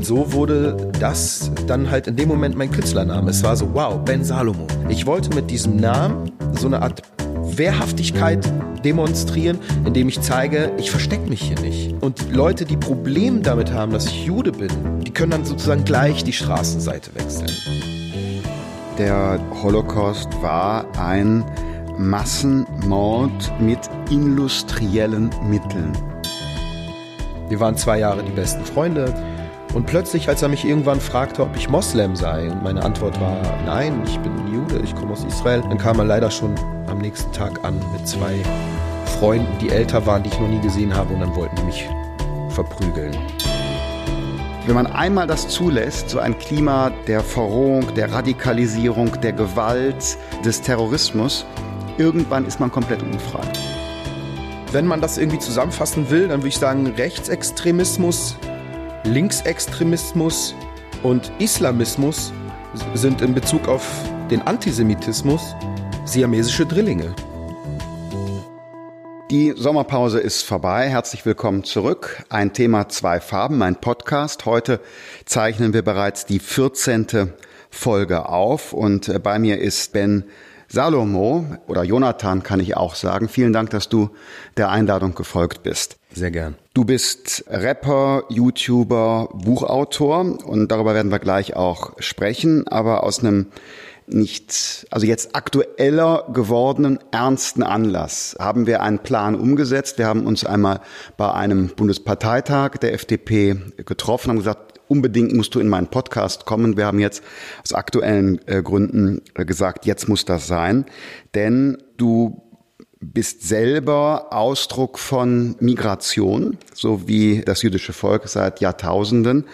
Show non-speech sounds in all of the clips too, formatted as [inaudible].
Und so wurde das dann halt in dem Moment mein Künstlername. Es war so, wow, Ben Salomo. Ich wollte mit diesem Namen so eine Art Wehrhaftigkeit demonstrieren, indem ich zeige, ich verstecke mich hier nicht. Und Leute, die Probleme damit haben, dass ich Jude bin, die können dann sozusagen gleich die Straßenseite wechseln. Der Holocaust war ein Massenmord mit industriellen Mitteln. Wir waren zwei Jahre die besten Freunde. Und plötzlich, als er mich irgendwann fragte, ob ich Moslem sei, und meine Antwort war, nein, ich bin Jude, ich komme aus Israel, dann kam er leider schon am nächsten Tag an mit zwei Freunden, die älter waren, die ich noch nie gesehen habe, und dann wollten die mich verprügeln. Wenn man einmal das zulässt, so ein Klima der Verrohung, der Radikalisierung, der Gewalt, des Terrorismus, irgendwann ist man komplett unfrei. Wenn man das irgendwie zusammenfassen will, dann würde ich sagen, Rechtsextremismus Linksextremismus und Islamismus sind in Bezug auf den Antisemitismus siamesische Drillinge. Die Sommerpause ist vorbei. Herzlich willkommen zurück. Ein Thema, zwei Farben, mein Podcast. Heute zeichnen wir bereits die 14. Folge auf und bei mir ist Ben Salomo oder Jonathan kann ich auch sagen. Vielen Dank, dass du der Einladung gefolgt bist. Sehr gern. Du bist Rapper, YouTuber, Buchautor und darüber werden wir gleich auch sprechen, aber aus einem nicht, also jetzt aktueller gewordenen ernsten Anlass haben wir einen Plan umgesetzt. Wir haben uns einmal bei einem Bundesparteitag der FDP getroffen, haben gesagt, unbedingt musst du in meinen Podcast kommen. Wir haben jetzt aus aktuellen äh, Gründen äh, gesagt, jetzt muss das sein, denn du bist selber Ausdruck von Migration, so wie das jüdische Volk seit Jahrtausenden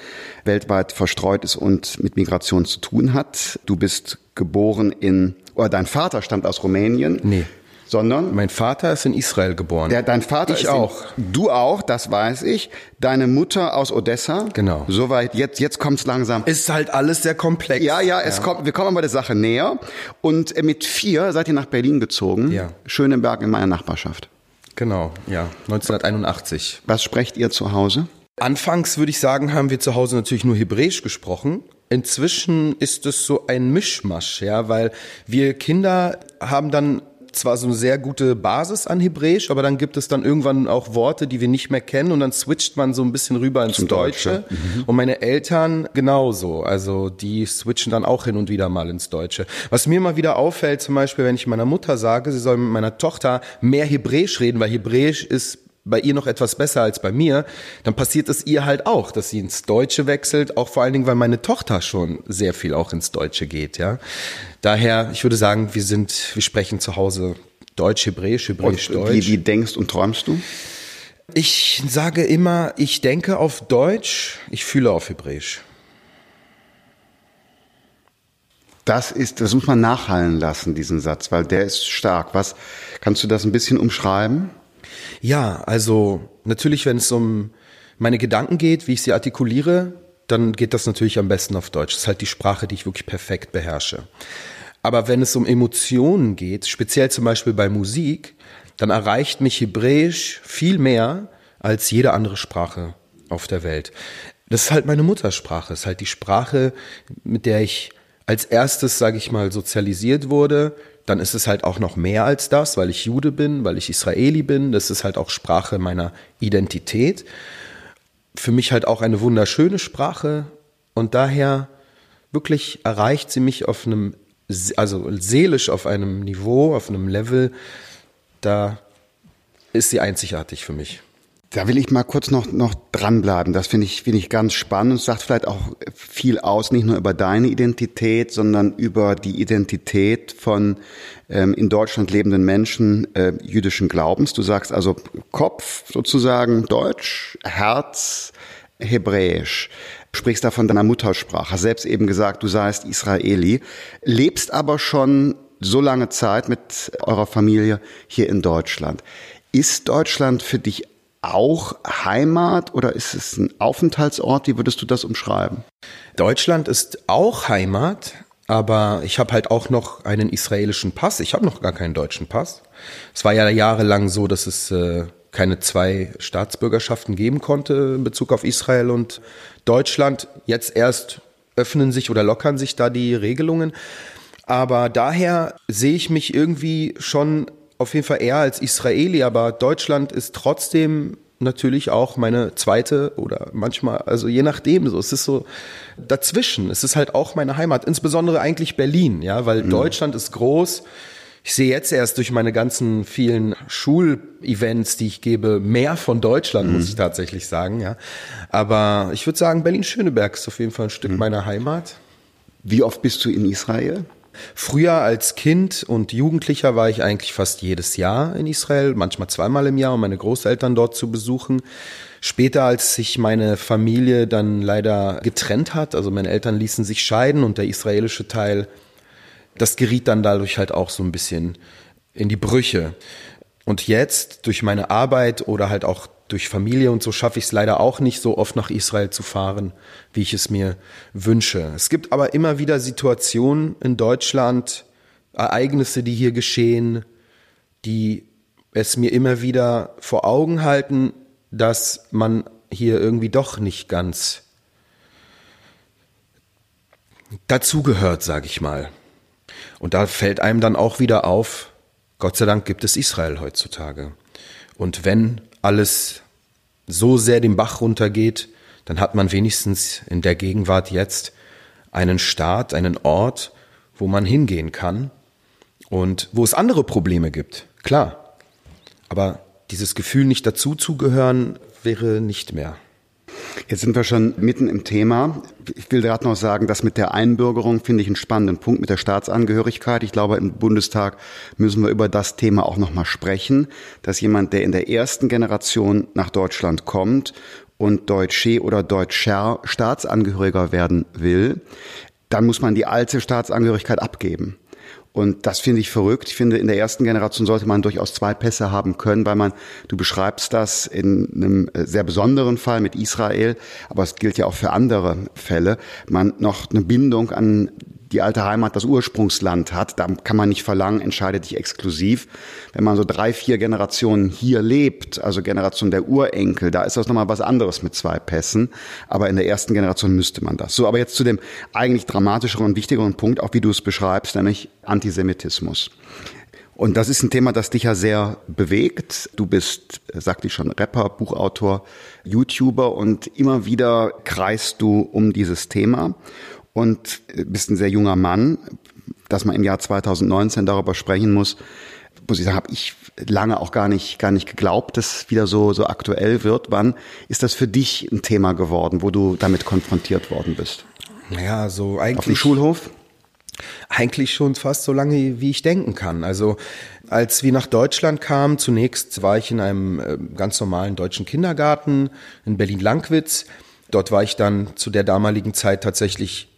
weltweit verstreut ist und mit Migration zu tun hat. Du bist geboren in, oder dein Vater stammt aus Rumänien. Nee sondern mein Vater ist in Israel geboren. Der, dein Vater ich ist auch. In, du auch, das weiß ich. Deine Mutter aus Odessa. Genau. Soweit jetzt jetzt kommt's langsam. Ist halt alles sehr komplex. Ja, ja, es ja. kommt. Wir kommen aber der Sache näher. Und äh, mit vier seid ihr nach Berlin gezogen. Ja. Schöneberg in meiner Nachbarschaft. Genau. Ja. 1981. Was sprecht ihr zu Hause? Anfangs würde ich sagen, haben wir zu Hause natürlich nur Hebräisch gesprochen. Inzwischen ist es so ein Mischmasch, ja, weil wir Kinder haben dann zwar so eine sehr gute Basis an Hebräisch, aber dann gibt es dann irgendwann auch Worte, die wir nicht mehr kennen und dann switcht man so ein bisschen rüber ins Zum Deutsche. Deutsche. Mhm. Und meine Eltern genauso. Also die switchen dann auch hin und wieder mal ins Deutsche. Was mir mal wieder auffällt, zum Beispiel, wenn ich meiner Mutter sage, sie soll mit meiner Tochter mehr Hebräisch reden, weil Hebräisch ist bei ihr noch etwas besser als bei mir, dann passiert es ihr halt auch, dass sie ins Deutsche wechselt, auch vor allen Dingen, weil meine Tochter schon sehr viel auch ins Deutsche geht, ja. Daher, ich würde sagen, wir sind, wir sprechen zu Hause Deutsch, Hebräisch, Hebräisch, und Deutsch. Wie, wie denkst und träumst du? Ich sage immer, ich denke auf Deutsch, ich fühle auf Hebräisch. Das ist, das muss man nachhallen lassen, diesen Satz, weil der ist stark. Was, kannst du das ein bisschen umschreiben? Ja, also natürlich, wenn es um meine Gedanken geht, wie ich sie artikuliere, dann geht das natürlich am besten auf Deutsch. Das ist halt die Sprache, die ich wirklich perfekt beherrsche. Aber wenn es um Emotionen geht, speziell zum Beispiel bei Musik, dann erreicht mich Hebräisch viel mehr als jede andere Sprache auf der Welt. Das ist halt meine Muttersprache, das ist halt die Sprache, mit der ich als erstes, sage ich mal, sozialisiert wurde, dann ist es halt auch noch mehr als das, weil ich Jude bin, weil ich Israeli bin. Das ist halt auch Sprache meiner Identität. Für mich halt auch eine wunderschöne Sprache und daher wirklich erreicht sie mich auf einem, also seelisch auf einem Niveau, auf einem Level, da ist sie einzigartig für mich. Da will ich mal kurz noch, noch dranbleiben. Das finde ich, finde ich ganz spannend und sagt vielleicht auch viel aus, nicht nur über deine Identität, sondern über die Identität von ähm, in Deutschland lebenden Menschen äh, jüdischen Glaubens. Du sagst also Kopf sozusagen Deutsch, Herz Hebräisch. Sprichst da von deiner Muttersprache. Hast selbst eben gesagt, du seist Israeli, lebst aber schon so lange Zeit mit eurer Familie hier in Deutschland. Ist Deutschland für dich auch Heimat oder ist es ein Aufenthaltsort? Wie würdest du das umschreiben? Deutschland ist auch Heimat, aber ich habe halt auch noch einen israelischen Pass. Ich habe noch gar keinen deutschen Pass. Es war ja jahrelang so, dass es äh, keine zwei Staatsbürgerschaften geben konnte in Bezug auf Israel und Deutschland. Jetzt erst öffnen sich oder lockern sich da die Regelungen. Aber daher sehe ich mich irgendwie schon auf jeden Fall eher als Israeli, aber Deutschland ist trotzdem natürlich auch meine zweite oder manchmal, also je nachdem so. Es ist so dazwischen. Es ist halt auch meine Heimat, insbesondere eigentlich Berlin, ja, weil mhm. Deutschland ist groß. Ich sehe jetzt erst durch meine ganzen vielen Schulevents, die ich gebe, mehr von Deutschland, mhm. muss ich tatsächlich sagen, ja. Aber ich würde sagen, Berlin-Schöneberg ist auf jeden Fall ein Stück mhm. meiner Heimat. Wie oft bist du in Israel? Früher als Kind und Jugendlicher war ich eigentlich fast jedes Jahr in Israel, manchmal zweimal im Jahr, um meine Großeltern dort zu besuchen. Später, als sich meine Familie dann leider getrennt hat, also meine Eltern ließen sich scheiden und der israelische Teil, das geriet dann dadurch halt auch so ein bisschen in die Brüche. Und jetzt durch meine Arbeit oder halt auch durch Familie und so schaffe ich es leider auch nicht so oft nach Israel zu fahren, wie ich es mir wünsche. Es gibt aber immer wieder Situationen in Deutschland, Ereignisse, die hier geschehen, die es mir immer wieder vor Augen halten, dass man hier irgendwie doch nicht ganz dazugehört, sage ich mal. Und da fällt einem dann auch wieder auf, Gott sei Dank gibt es Israel heutzutage. Und wenn alles so sehr den Bach runtergeht, dann hat man wenigstens in der Gegenwart jetzt einen Staat, einen Ort, wo man hingehen kann und wo es andere Probleme gibt, klar. Aber dieses Gefühl, nicht dazuzugehören, wäre nicht mehr. Jetzt sind wir schon mitten im Thema. Ich will gerade noch sagen, dass mit der Einbürgerung finde ich einen spannenden Punkt mit der Staatsangehörigkeit. Ich glaube, im Bundestag müssen wir über das Thema auch noch mal sprechen, dass jemand, der in der ersten Generation nach Deutschland kommt und Deutsche oder Deutscher Staatsangehöriger werden will, dann muss man die alte Staatsangehörigkeit abgeben. Und das finde ich verrückt. Ich finde, in der ersten Generation sollte man durchaus zwei Pässe haben können, weil man, du beschreibst das in einem äh, sehr besonderen Fall mit Israel, aber es gilt ja auch für andere Fälle, man noch eine Bindung an die alte Heimat das Ursprungsland hat, da kann man nicht verlangen, entscheide dich exklusiv. Wenn man so drei, vier Generationen hier lebt, also Generation der Urenkel, da ist das nochmal was anderes mit zwei Pässen. Aber in der ersten Generation müsste man das. So, aber jetzt zu dem eigentlich dramatischeren und wichtigeren Punkt, auch wie du es beschreibst, nämlich Antisemitismus. Und das ist ein Thema, das dich ja sehr bewegt. Du bist, sagte ich schon, Rapper, Buchautor, YouTuber und immer wieder kreist du um dieses Thema und bist ein sehr junger Mann, dass man im Jahr 2019 darüber sprechen muss, muss ich sagen, habe ich lange auch gar nicht, gar nicht geglaubt, dass es wieder so, so aktuell wird. Wann ist das für dich ein Thema geworden, wo du damit konfrontiert worden bist? Naja, so eigentlich. Auf dem Schulhof? Eigentlich schon fast so lange, wie ich denken kann. Also als wir nach Deutschland kamen, zunächst war ich in einem äh, ganz normalen deutschen Kindergarten in Berlin-Langwitz. Dort war ich dann zu der damaligen Zeit tatsächlich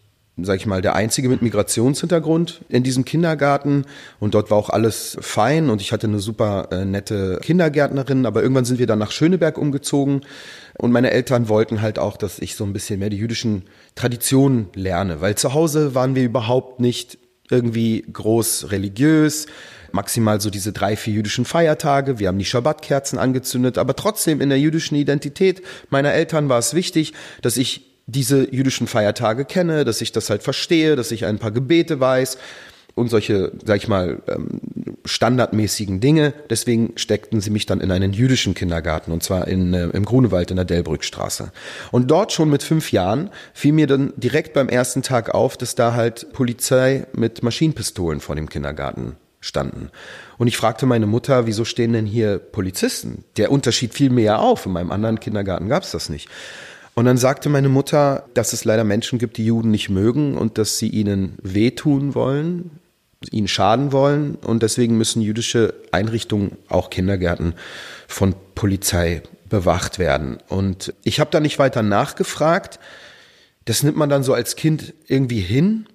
sag ich mal, der einzige mit Migrationshintergrund in diesem Kindergarten. Und dort war auch alles fein. Und ich hatte eine super äh, nette Kindergärtnerin, aber irgendwann sind wir dann nach Schöneberg umgezogen. Und meine Eltern wollten halt auch, dass ich so ein bisschen mehr die jüdischen Traditionen lerne, weil zu Hause waren wir überhaupt nicht irgendwie groß religiös, maximal so diese drei, vier jüdischen Feiertage. Wir haben die Schabbatkerzen angezündet, aber trotzdem in der jüdischen Identität meiner Eltern war es wichtig, dass ich diese jüdischen Feiertage kenne, dass ich das halt verstehe, dass ich ein paar Gebete weiß und solche, sag ich mal, ähm, standardmäßigen Dinge. Deswegen steckten sie mich dann in einen jüdischen Kindergarten und zwar in, äh, im Grunewald in der Delbrückstraße. Und dort schon mit fünf Jahren fiel mir dann direkt beim ersten Tag auf, dass da halt Polizei mit Maschinenpistolen vor dem Kindergarten standen. Und ich fragte meine Mutter, wieso stehen denn hier Polizisten? Der Unterschied fiel mir ja auf. In meinem anderen Kindergarten gab es das nicht. Und dann sagte meine Mutter, dass es leider Menschen gibt, die Juden nicht mögen und dass sie ihnen wehtun wollen, ihnen schaden wollen. Und deswegen müssen jüdische Einrichtungen, auch Kindergärten, von Polizei bewacht werden. Und ich habe da nicht weiter nachgefragt. Das nimmt man dann so als Kind irgendwie hin.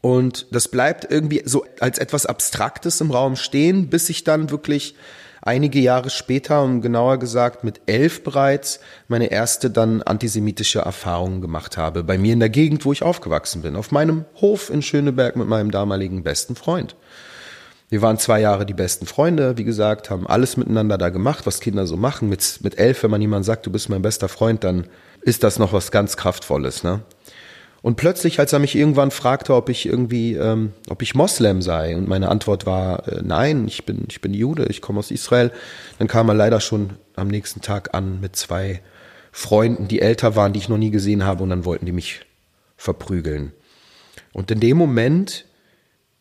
Und das bleibt irgendwie so als etwas Abstraktes im Raum stehen, bis ich dann wirklich einige Jahre später, um genauer gesagt mit elf bereits, meine erste dann antisemitische Erfahrung gemacht habe. Bei mir in der Gegend, wo ich aufgewachsen bin. Auf meinem Hof in Schöneberg mit meinem damaligen besten Freund. Wir waren zwei Jahre die besten Freunde, wie gesagt, haben alles miteinander da gemacht, was Kinder so machen. Mit, mit elf, wenn man jemand sagt, du bist mein bester Freund, dann ist das noch was ganz Kraftvolles. Ne? Und plötzlich, als er mich irgendwann fragte, ob ich irgendwie, ähm, ob ich Moslem sei, und meine Antwort war, äh, nein, ich bin, ich bin Jude, ich komme aus Israel, dann kam er leider schon am nächsten Tag an mit zwei Freunden, die älter waren, die ich noch nie gesehen habe, und dann wollten die mich verprügeln. Und in dem Moment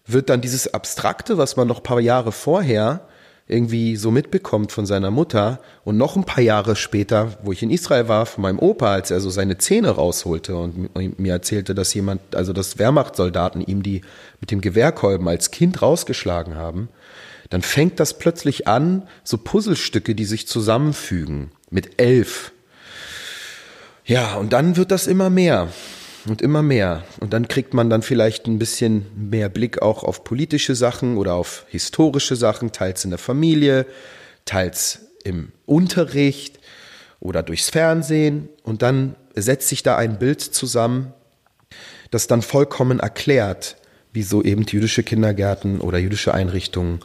wird dann dieses Abstrakte, was man noch paar Jahre vorher irgendwie so mitbekommt von seiner Mutter und noch ein paar Jahre später, wo ich in Israel war, von meinem Opa, als er so seine Zähne rausholte und mir erzählte, dass jemand, also dass Wehrmachtssoldaten ihm die mit dem Gewehrkolben als Kind rausgeschlagen haben, dann fängt das plötzlich an, so Puzzlestücke, die sich zusammenfügen, mit elf. Ja, und dann wird das immer mehr und immer mehr. Und dann kriegt man dann vielleicht ein bisschen mehr Blick auch auf politische Sachen oder auf historische Sachen, teils in der Familie, teils im Unterricht oder durchs Fernsehen. Und dann setzt sich da ein Bild zusammen, das dann vollkommen erklärt, wieso eben jüdische Kindergärten oder jüdische Einrichtungen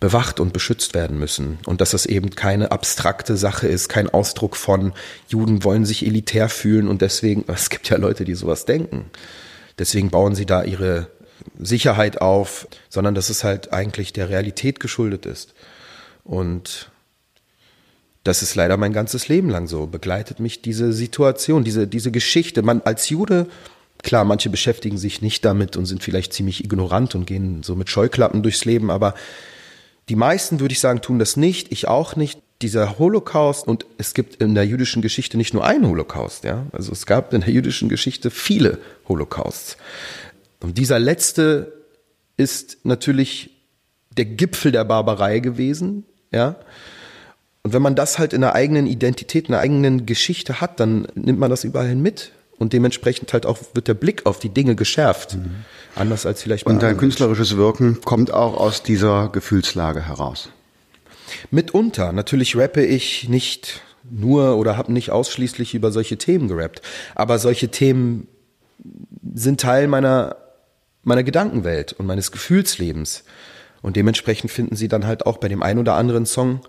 bewacht und beschützt werden müssen und dass das eben keine abstrakte Sache ist, kein Ausdruck von Juden wollen sich elitär fühlen und deswegen, [laughs] es gibt ja Leute, die sowas denken, deswegen bauen sie da ihre Sicherheit auf, sondern dass es halt eigentlich der Realität geschuldet ist. Und das ist leider mein ganzes Leben lang so, begleitet mich diese Situation, diese, diese Geschichte. Man als Jude, klar, manche beschäftigen sich nicht damit und sind vielleicht ziemlich ignorant und gehen so mit Scheuklappen durchs Leben, aber die meisten, würde ich sagen, tun das nicht, ich auch nicht. Dieser Holocaust, und es gibt in der jüdischen Geschichte nicht nur einen Holocaust, ja. Also es gab in der jüdischen Geschichte viele Holocausts. Und dieser letzte ist natürlich der Gipfel der Barbarei gewesen, ja. Und wenn man das halt in einer eigenen Identität, in einer eigenen Geschichte hat, dann nimmt man das überall hin mit. Und dementsprechend halt auch wird der Blick auf die Dinge geschärft. Mhm. Anders als vielleicht bei Und dein künstlerisches Wirken kommt auch aus dieser Gefühlslage heraus. Mitunter. Natürlich rappe ich nicht nur oder habe nicht ausschließlich über solche Themen gerappt. Aber solche Themen sind Teil meiner, meiner Gedankenwelt und meines Gefühlslebens. Und dementsprechend finden sie dann halt auch bei dem einen oder anderen Song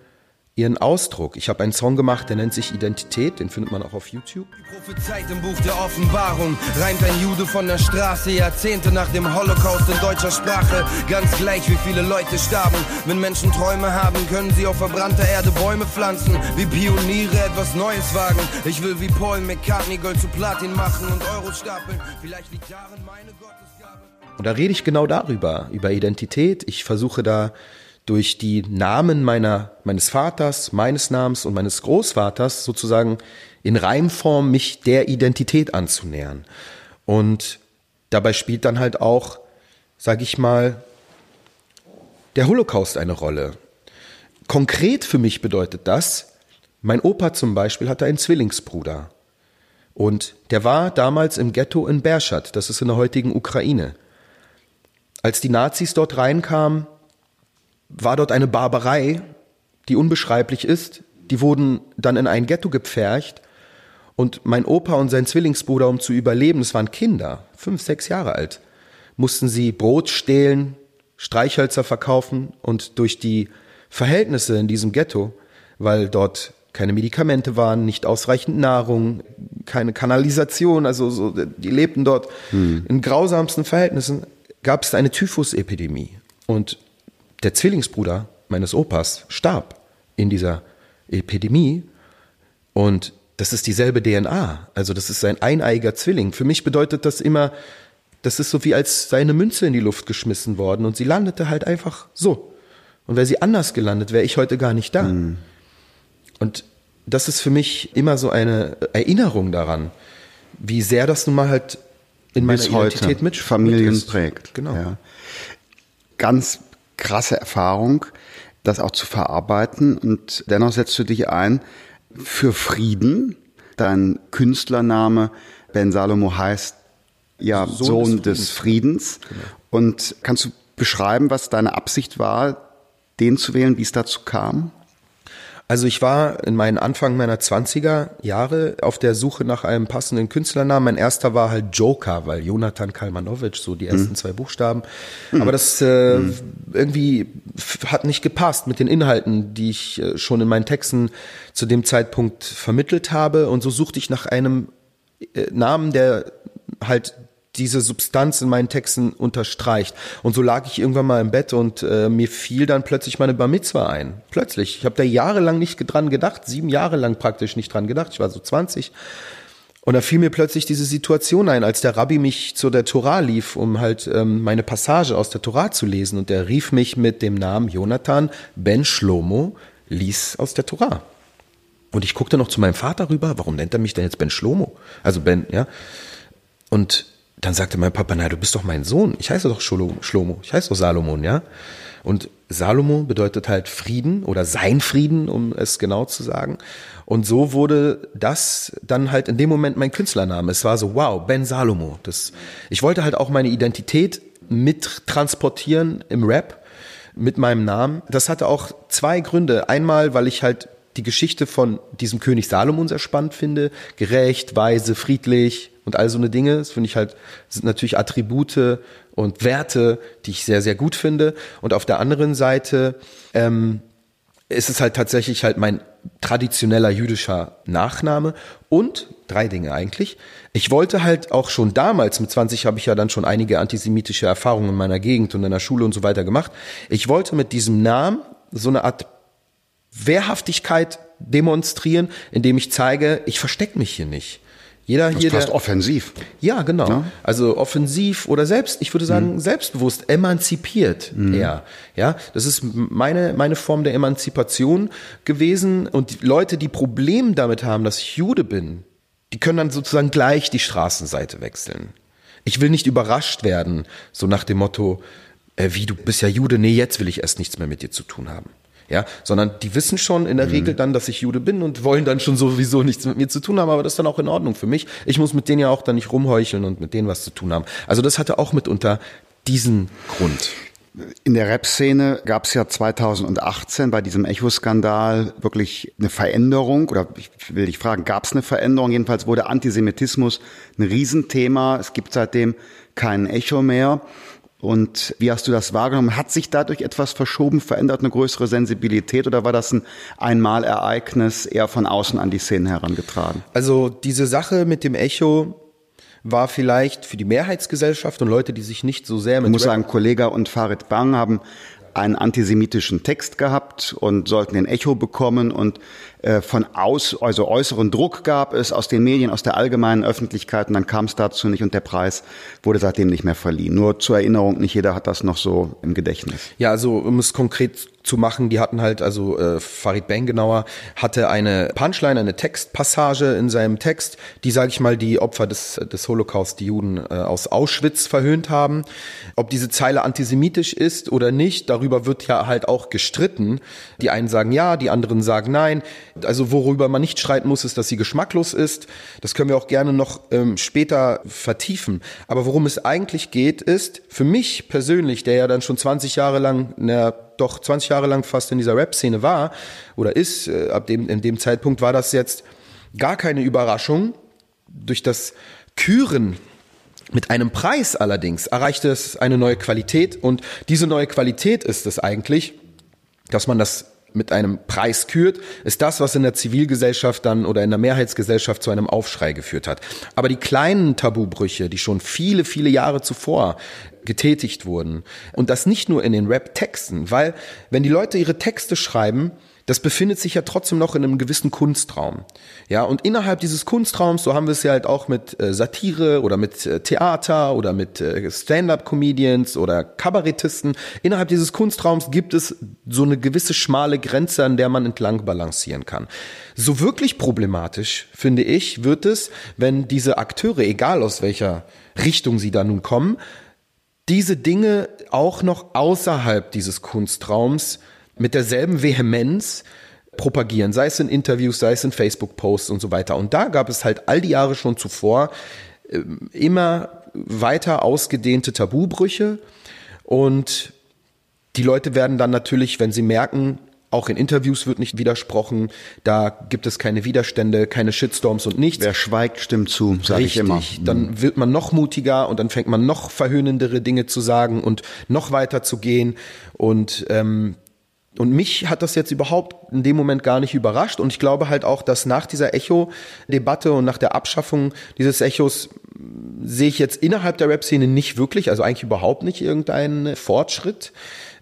ihren Ausdruck. Ich habe einen Song gemacht, der nennt sich Identität, den findet man auch auf YouTube. Prophezeit im Buch der Offenbarung reimt ein Jude von der Straße Jahrzehnte nach dem Holocaust in deutscher Sprache. Ganz gleich, wie viele Leute starben. Wenn Menschen Träume haben, können sie auf verbrannter Erde Bäume pflanzen. Wie Pioniere etwas Neues wagen. Ich will wie Paul McCartney Gold zu Platin machen und Euros stapeln. Vielleicht liegt darin meine Gottesgabe. Und da rede ich genau darüber, über Identität. Ich versuche da durch die Namen meiner, meines Vaters, meines Namens und meines Großvaters sozusagen in Reimform mich der Identität anzunähern. Und dabei spielt dann halt auch, sage ich mal, der Holocaust eine Rolle. Konkret für mich bedeutet das, mein Opa zum Beispiel hatte einen Zwillingsbruder. Und der war damals im Ghetto in Berschat, das ist in der heutigen Ukraine. Als die Nazis dort reinkamen, war dort eine Barbarei, die unbeschreiblich ist. Die wurden dann in ein Ghetto gepfercht und mein Opa und sein Zwillingsbruder, um zu überleben, es waren Kinder, fünf, sechs Jahre alt, mussten sie Brot stehlen, Streichhölzer verkaufen und durch die Verhältnisse in diesem Ghetto, weil dort keine Medikamente waren, nicht ausreichend Nahrung, keine Kanalisation, also so, die lebten dort hm. in grausamsten Verhältnissen, gab es eine Typhusepidemie. Und der Zwillingsbruder meines Opas starb in dieser Epidemie und das ist dieselbe DNA. Also das ist ein eineiger Zwilling. Für mich bedeutet das immer, das ist so wie als sei eine Münze in die Luft geschmissen worden und sie landete halt einfach so. Und wäre sie anders gelandet, wäre ich heute gar nicht da. Mhm. Und das ist für mich immer so eine Erinnerung daran, wie sehr das nun mal halt in meiner Bis Identität mit Familien mit prägt. Genau. Ja. Ganz krasse Erfahrung, das auch zu verarbeiten. Und dennoch setzt du dich ein für Frieden. Dein Künstlername Ben Salomo heißt ja Sohn, Sohn des Friedens. Des Friedens. Genau. Und kannst du beschreiben, was deine Absicht war, den zu wählen, wie es dazu kam? Also ich war in meinen Anfang meiner 20er Jahre auf der Suche nach einem passenden Künstlernamen. Mein erster war halt Joker, weil Jonathan Kalmanovic, so die ersten mhm. zwei Buchstaben. Mhm. Aber das äh, mhm. irgendwie hat nicht gepasst mit den Inhalten, die ich äh, schon in meinen Texten zu dem Zeitpunkt vermittelt habe. Und so suchte ich nach einem äh, Namen, der halt diese Substanz in meinen Texten unterstreicht. Und so lag ich irgendwann mal im Bett und äh, mir fiel dann plötzlich meine Bar Mitzwa ein. Plötzlich. Ich habe da jahrelang nicht dran gedacht, sieben Jahre lang praktisch nicht dran gedacht. Ich war so 20. Und da fiel mir plötzlich diese Situation ein, als der Rabbi mich zu der Torah lief, um halt ähm, meine Passage aus der Torah zu lesen. Und der rief mich mit dem Namen Jonathan Ben Shlomo, lies aus der Torah. Und ich guckte noch zu meinem Vater rüber, warum nennt er mich denn jetzt Ben Shlomo? Also Ben, ja. Und dann sagte mein Papa, na, du bist doch mein Sohn. Ich heiße doch Schlomo. Ich heiße doch Salomon, ja? Und Salomo bedeutet halt Frieden oder sein Frieden, um es genau zu sagen. Und so wurde das dann halt in dem Moment mein Künstlername. Es war so, wow, Ben Salomo. Das, ich wollte halt auch meine Identität mittransportieren im Rap mit meinem Namen. Das hatte auch zwei Gründe. Einmal, weil ich halt die Geschichte von diesem König Salomon sehr spannend finde. Gerecht, weise, friedlich, und all so eine Dinge. Das finde ich halt, sind natürlich Attribute und Werte, die ich sehr, sehr gut finde. Und auf der anderen Seite ähm, ist es halt tatsächlich halt mein traditioneller jüdischer Nachname und drei Dinge eigentlich. Ich wollte halt auch schon damals, mit 20 habe ich ja dann schon einige antisemitische Erfahrungen in meiner Gegend und in der Schule und so weiter gemacht. Ich wollte mit diesem Namen so eine Art Wehrhaftigkeit demonstrieren, indem ich zeige, ich verstecke mich hier nicht. Jeder das hier. Fast der, offensiv. Ja, genau. Ja? Also offensiv oder selbst, ich würde sagen, mhm. selbstbewusst, emanzipiert mhm. eher. Ja, das ist meine, meine Form der Emanzipation gewesen. Und die Leute, die Probleme damit haben, dass ich Jude bin, die können dann sozusagen gleich die Straßenseite wechseln. Ich will nicht überrascht werden, so nach dem Motto, äh, wie du bist ja Jude, nee, jetzt will ich erst nichts mehr mit dir zu tun haben ja, sondern die wissen schon in der mhm. Regel dann, dass ich Jude bin und wollen dann schon sowieso nichts mit mir zu tun haben, aber das ist dann auch in Ordnung für mich. Ich muss mit denen ja auch dann nicht rumheucheln und mit denen was zu tun haben. Also das hatte auch mitunter diesen Grund. In der Rap-Szene gab es ja 2018 bei diesem Echo-Skandal wirklich eine Veränderung oder ich will dich fragen, gab es eine Veränderung? Jedenfalls wurde Antisemitismus ein Riesenthema. Es gibt seitdem kein Echo mehr. Und wie hast du das wahrgenommen? Hat sich dadurch etwas verschoben, verändert, eine größere Sensibilität oder war das ein Einmalereignis eher von außen an die Szenen herangetragen? Also diese Sache mit dem Echo war vielleicht für die Mehrheitsgesellschaft und Leute, die sich nicht so sehr mit. Ich muss sagen, Kollega und Farid Bang haben einen antisemitischen Text gehabt und sollten den Echo bekommen und äh, von aus, also äußeren Druck gab es aus den Medien, aus der allgemeinen Öffentlichkeit und dann kam es dazu nicht und der Preis wurde seitdem nicht mehr verliehen. Nur zur Erinnerung, nicht jeder hat das noch so im Gedächtnis. Ja, also um es konkret zu machen, die hatten halt, also äh, Farid Bang genauer, hatte eine Punchline, eine Textpassage in seinem Text, die, sage ich mal, die Opfer des, des Holocaust, die Juden äh, aus Auschwitz verhöhnt haben. Ob diese Zeile antisemitisch ist oder nicht, darüber wird ja halt auch gestritten. Die einen sagen ja, die anderen sagen nein. Also worüber man nicht streiten muss, ist, dass sie geschmacklos ist. Das können wir auch gerne noch ähm, später vertiefen. Aber worum es eigentlich geht, ist für mich persönlich, der ja dann schon 20 Jahre lang, na, doch 20 Jahre lang fast in dieser Rap-Szene war oder ist, äh, ab dem, in dem Zeitpunkt war das jetzt gar keine Überraschung. Durch das Küren mit einem Preis allerdings erreichte es eine neue Qualität und diese neue Qualität ist es eigentlich, dass man das mit einem Preis kürt, ist das, was in der Zivilgesellschaft dann oder in der Mehrheitsgesellschaft zu einem Aufschrei geführt hat. Aber die kleinen Tabubrüche, die schon viele, viele Jahre zuvor getätigt wurden, und das nicht nur in den Rap-Texten, weil wenn die Leute ihre Texte schreiben, das befindet sich ja trotzdem noch in einem gewissen Kunstraum. Ja, und innerhalb dieses Kunstraums, so haben wir es ja halt auch mit äh, Satire oder mit äh, Theater oder mit äh, Stand-up-Comedians oder Kabarettisten, innerhalb dieses Kunstraums gibt es so eine gewisse schmale Grenze, an der man entlang balancieren kann. So wirklich problematisch, finde ich, wird es, wenn diese Akteure, egal aus welcher Richtung sie da nun kommen, diese Dinge auch noch außerhalb dieses Kunstraums mit derselben Vehemenz propagieren, sei es in Interviews, sei es in Facebook-Posts und so weiter. Und da gab es halt all die Jahre schon zuvor äh, immer weiter ausgedehnte Tabubrüche und die Leute werden dann natürlich, wenn sie merken, Auch in Interviews wird nicht widersprochen. Da gibt es keine Widerstände, keine Shitstorms und nichts. Wer schweigt, stimmt zu, sage ich immer. Dann Mhm. wird man noch mutiger und dann fängt man noch verhöhnendere Dinge zu sagen und noch weiter zu gehen. Und ähm, und mich hat das jetzt überhaupt in dem Moment gar nicht überrascht. Und ich glaube halt auch, dass nach dieser Echo-Debatte und nach der Abschaffung dieses Echos sehe ich jetzt innerhalb der Rap-Szene nicht wirklich, also eigentlich überhaupt nicht irgendeinen Fortschritt.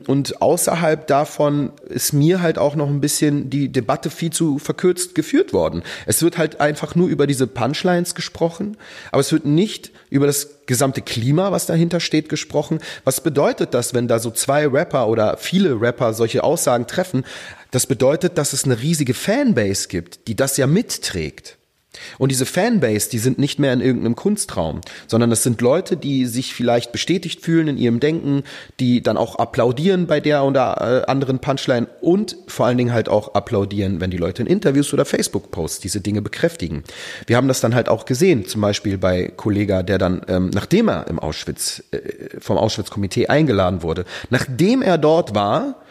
Und außerhalb davon ist mir halt auch noch ein bisschen die Debatte viel zu verkürzt geführt worden. Es wird halt einfach nur über diese Punchlines gesprochen, aber es wird nicht über das gesamte Klima, was dahinter steht, gesprochen. Was bedeutet das, wenn da so zwei Rapper oder viele Rapper solche Aussagen treffen? Das bedeutet, dass es eine riesige Fanbase gibt, die das ja mitträgt. Und diese Fanbase, die sind nicht mehr in irgendeinem Kunstraum, sondern das sind Leute, die sich vielleicht bestätigt fühlen in ihrem Denken, die dann auch applaudieren bei der oder äh, anderen Punchline und vor allen Dingen halt auch applaudieren, wenn die Leute in Interviews oder Facebook-Posts diese Dinge bekräftigen. Wir haben das dann halt auch gesehen, zum Beispiel bei Kollega, der dann, ähm, nachdem er im Auschwitz, äh, vom Auschwitz-Komitee eingeladen wurde, nachdem er dort war,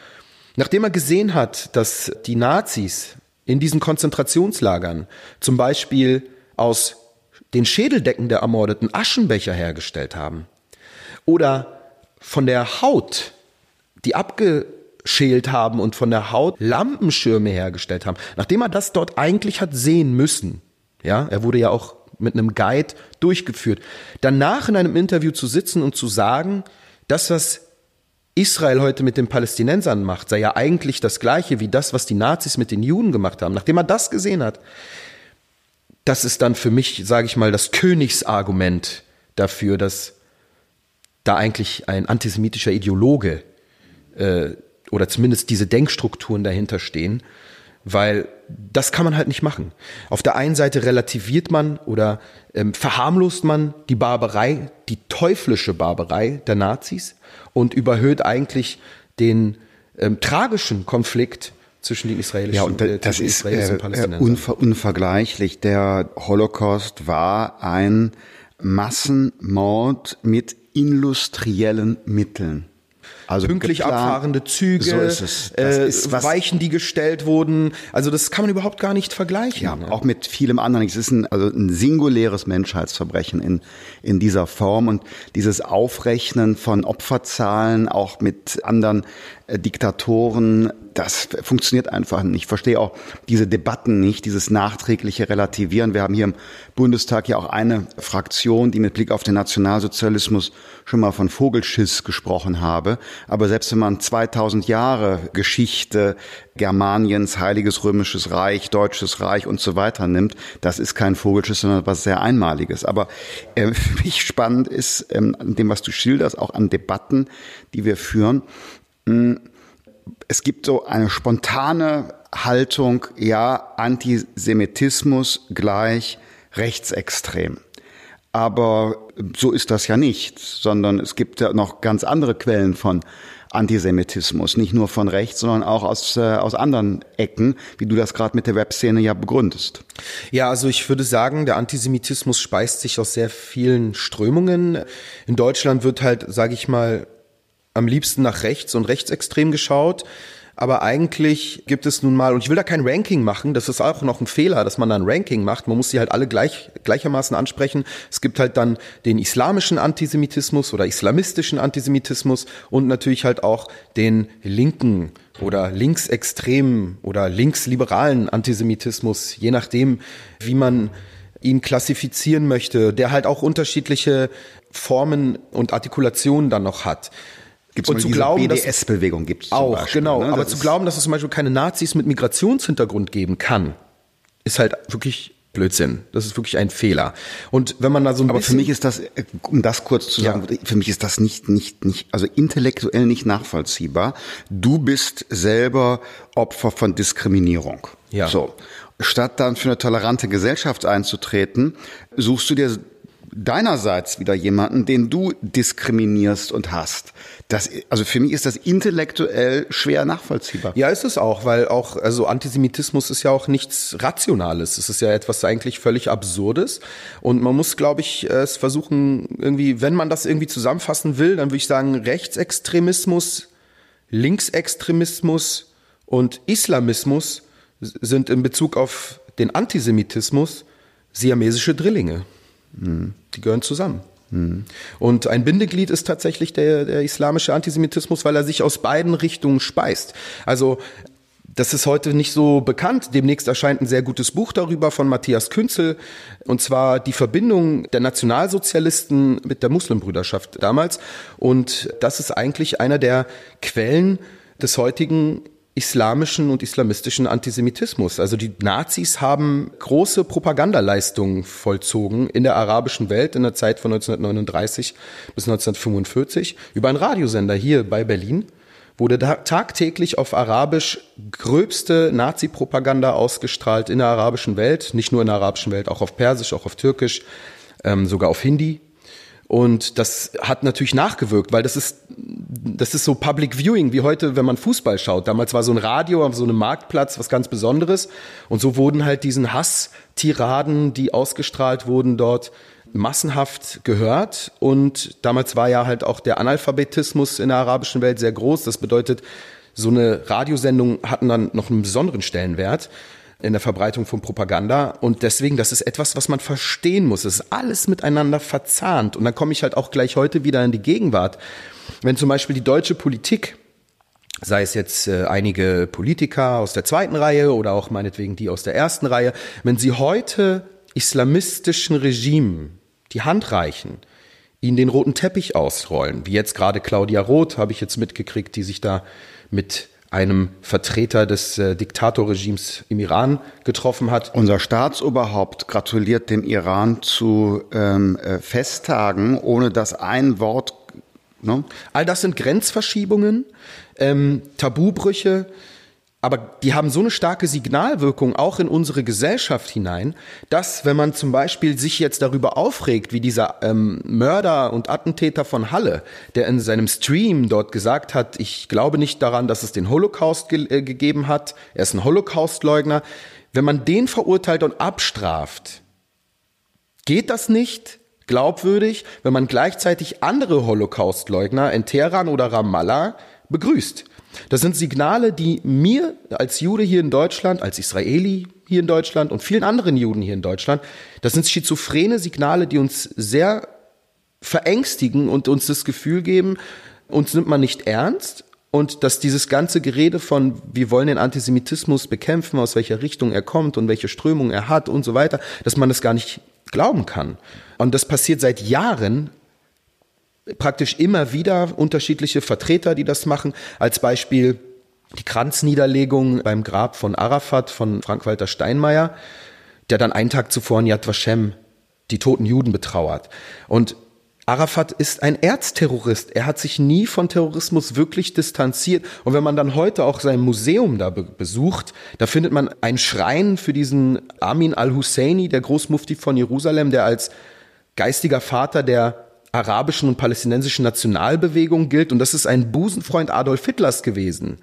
nachdem er gesehen hat, dass die Nazis in diesen Konzentrationslagern zum Beispiel aus den Schädeldecken der Ermordeten Aschenbecher hergestellt haben. Oder von der Haut, die abgeschält haben und von der Haut Lampenschirme hergestellt haben, nachdem er das dort eigentlich hat sehen müssen, ja, er wurde ja auch mit einem Guide durchgeführt, danach in einem Interview zu sitzen und zu sagen, das, was Israel heute mit den Palästinensern macht, sei ja eigentlich das gleiche wie das, was die Nazis mit den Juden gemacht haben. Nachdem er das gesehen hat, das ist dann für mich, sage ich mal, das Königsargument dafür, dass da eigentlich ein antisemitischer Ideologe äh, oder zumindest diese Denkstrukturen dahinter stehen, weil das kann man halt nicht machen. Auf der einen Seite relativiert man oder ähm, verharmlost man die Barbarei, die teuflische Barbarei der Nazis und überhöht eigentlich den ähm, tragischen Konflikt zwischen den israelischen Ja, und äh, das ist äh, und äh, Palästinensern. unver unvergleichlich. Der Holocaust war ein Massenmord mit industriellen Mitteln. Also pünktlich geplant. abfahrende Züge, So ist äh, ist Weichen, die gestellt wurden. Also das kann man überhaupt gar nicht vergleichen. Ja, ne? auch mit vielem anderen. Es ist ein, also ein singuläres Menschheitsverbrechen in, in dieser Form und dieses Aufrechnen von Opferzahlen auch mit anderen äh, Diktatoren, das funktioniert einfach nicht. Ich verstehe auch diese Debatten nicht, dieses nachträgliche Relativieren. Wir haben hier im Bundestag ja auch eine Fraktion, die mit Blick auf den Nationalsozialismus schon mal von Vogelschiss gesprochen habe. Aber selbst wenn man 2000 Jahre Geschichte Germaniens, Heiliges Römisches Reich, Deutsches Reich und so weiter nimmt, das ist kein Vogelschiss, sondern was sehr Einmaliges. Aber äh, [laughs] für mich spannend ist, ähm, an dem, was du schilderst, auch an Debatten, die wir führen, mh, es gibt so eine spontane Haltung, ja, Antisemitismus gleich rechtsextrem. Aber so ist das ja nicht, sondern es gibt ja noch ganz andere Quellen von Antisemitismus, nicht nur von rechts, sondern auch aus, äh, aus anderen Ecken, wie du das gerade mit der Webszene ja begründest. Ja, also ich würde sagen, der Antisemitismus speist sich aus sehr vielen Strömungen. In Deutschland wird halt, sage ich mal, am liebsten nach rechts und rechtsextrem geschaut. Aber eigentlich gibt es nun mal, und ich will da kein Ranking machen, das ist auch noch ein Fehler, dass man da ein Ranking macht. Man muss sie halt alle gleich, gleichermaßen ansprechen. Es gibt halt dann den islamischen Antisemitismus oder islamistischen Antisemitismus und natürlich halt auch den linken oder linksextremen oder linksliberalen Antisemitismus, je nachdem, wie man ihn klassifizieren möchte, der halt auch unterschiedliche Formen und Artikulationen dann noch hat. Gibt's und zu glauben, dass BDS-Bewegung gibt auch genau, aber Das zu glauben, dass es zum Beispiel keine Nazis mit Migrationshintergrund geben kann, ist halt wirklich Blödsinn. Das ist wirklich ein Fehler. Und wenn man da so ein Aber für mich ist das, äh, um das kurz zu Ja. sagen, für mich ist das nicht, nicht, nicht, also intellektuell nicht nachvollziehbar. Du bist selber Opfer von Diskriminierung. Ja. So. Statt dann für eine tolerante Gesellschaft einzutreten, suchst du dir deinerseits wieder jemanden, den du diskriminierst und hast. Das, also für mich ist das intellektuell schwer nachvollziehbar. Ja, ist es auch, weil auch, also Antisemitismus ist ja auch nichts Rationales. Es ist ja etwas eigentlich völlig Absurdes. Und man muss, glaube ich, es versuchen, irgendwie, wenn man das irgendwie zusammenfassen will, dann würde ich sagen, Rechtsextremismus, Linksextremismus und Islamismus sind in Bezug auf den Antisemitismus siamesische Drillinge. Die gehören zusammen. Und ein Bindeglied ist tatsächlich der, der islamische Antisemitismus, weil er sich aus beiden Richtungen speist. Also das ist heute nicht so bekannt. Demnächst erscheint ein sehr gutes Buch darüber von Matthias Künzel, und zwar die Verbindung der Nationalsozialisten mit der Muslimbrüderschaft damals. Und das ist eigentlich einer der Quellen des heutigen islamischen und islamistischen Antisemitismus. Also die Nazis haben große Propagandaleistungen vollzogen in der arabischen Welt in der Zeit von 1939 bis 1945 über einen Radiosender hier bei Berlin wurde da tagtäglich auf Arabisch gröbste Nazi-Propaganda ausgestrahlt in der arabischen Welt, nicht nur in der arabischen Welt, auch auf Persisch, auch auf Türkisch, ähm, sogar auf Hindi. Und das hat natürlich nachgewirkt, weil das ist, das ist so Public Viewing, wie heute, wenn man Fußball schaut. Damals war so ein Radio, so ein Marktplatz, was ganz Besonderes. Und so wurden halt diesen Hass-Tiraden, die ausgestrahlt wurden dort, massenhaft gehört und damals war ja halt auch der Analphabetismus in der arabischen Welt sehr groß. Das bedeutet, so eine Radiosendung hatten dann noch einen besonderen Stellenwert in der Verbreitung von Propaganda und deswegen, das ist etwas, was man verstehen muss. Es ist alles miteinander verzahnt und dann komme ich halt auch gleich heute wieder in die Gegenwart. Wenn zum Beispiel die deutsche Politik sei es jetzt äh, einige Politiker aus der zweiten Reihe oder auch meinetwegen die aus der ersten Reihe, wenn sie heute islamistischen Regimen die Hand reichen, ihnen den roten Teppich ausrollen, wie jetzt gerade Claudia Roth, habe ich jetzt mitgekriegt, die sich da mit einem Vertreter des äh, Diktatorregimes im Iran getroffen hat. Unser Staatsoberhaupt gratuliert dem Iran zu ähm, äh, Festtagen, ohne dass ein Wort. Ne? All das sind Grenzverschiebungen, ähm, Tabubrüche, aber die haben so eine starke Signalwirkung auch in unsere Gesellschaft hinein, dass wenn man zum Beispiel sich jetzt darüber aufregt, wie dieser ähm, Mörder und Attentäter von Halle, der in seinem Stream dort gesagt hat, ich glaube nicht daran, dass es den Holocaust ge äh, gegeben hat, er ist ein Holocaustleugner, wenn man den verurteilt und abstraft, geht das nicht glaubwürdig, wenn man gleichzeitig andere Holocaustleugner in Teheran oder Ramallah begrüßt. Das sind Signale, die mir als Jude hier in Deutschland, als Israeli hier in Deutschland und vielen anderen Juden hier in Deutschland, das sind schizophrene Signale, die uns sehr verängstigen und uns das Gefühl geben, uns nimmt man nicht ernst und dass dieses ganze Gerede von, wir wollen den Antisemitismus bekämpfen, aus welcher Richtung er kommt und welche Strömung er hat und so weiter, dass man das gar nicht glauben kann. Und das passiert seit Jahren praktisch immer wieder unterschiedliche Vertreter, die das machen. Als Beispiel die Kranzniederlegung beim Grab von Arafat von Frank-Walter Steinmeier, der dann einen Tag zuvor in Yad Vashem die toten Juden betrauert. Und Arafat ist ein Erzterrorist. Er hat sich nie von Terrorismus wirklich distanziert. Und wenn man dann heute auch sein Museum da be besucht, da findet man einen Schrein für diesen Amin al-Husseini, der Großmufti von Jerusalem, der als geistiger Vater der arabischen und palästinensischen Nationalbewegung gilt und das ist ein Busenfreund Adolf Hitlers gewesen.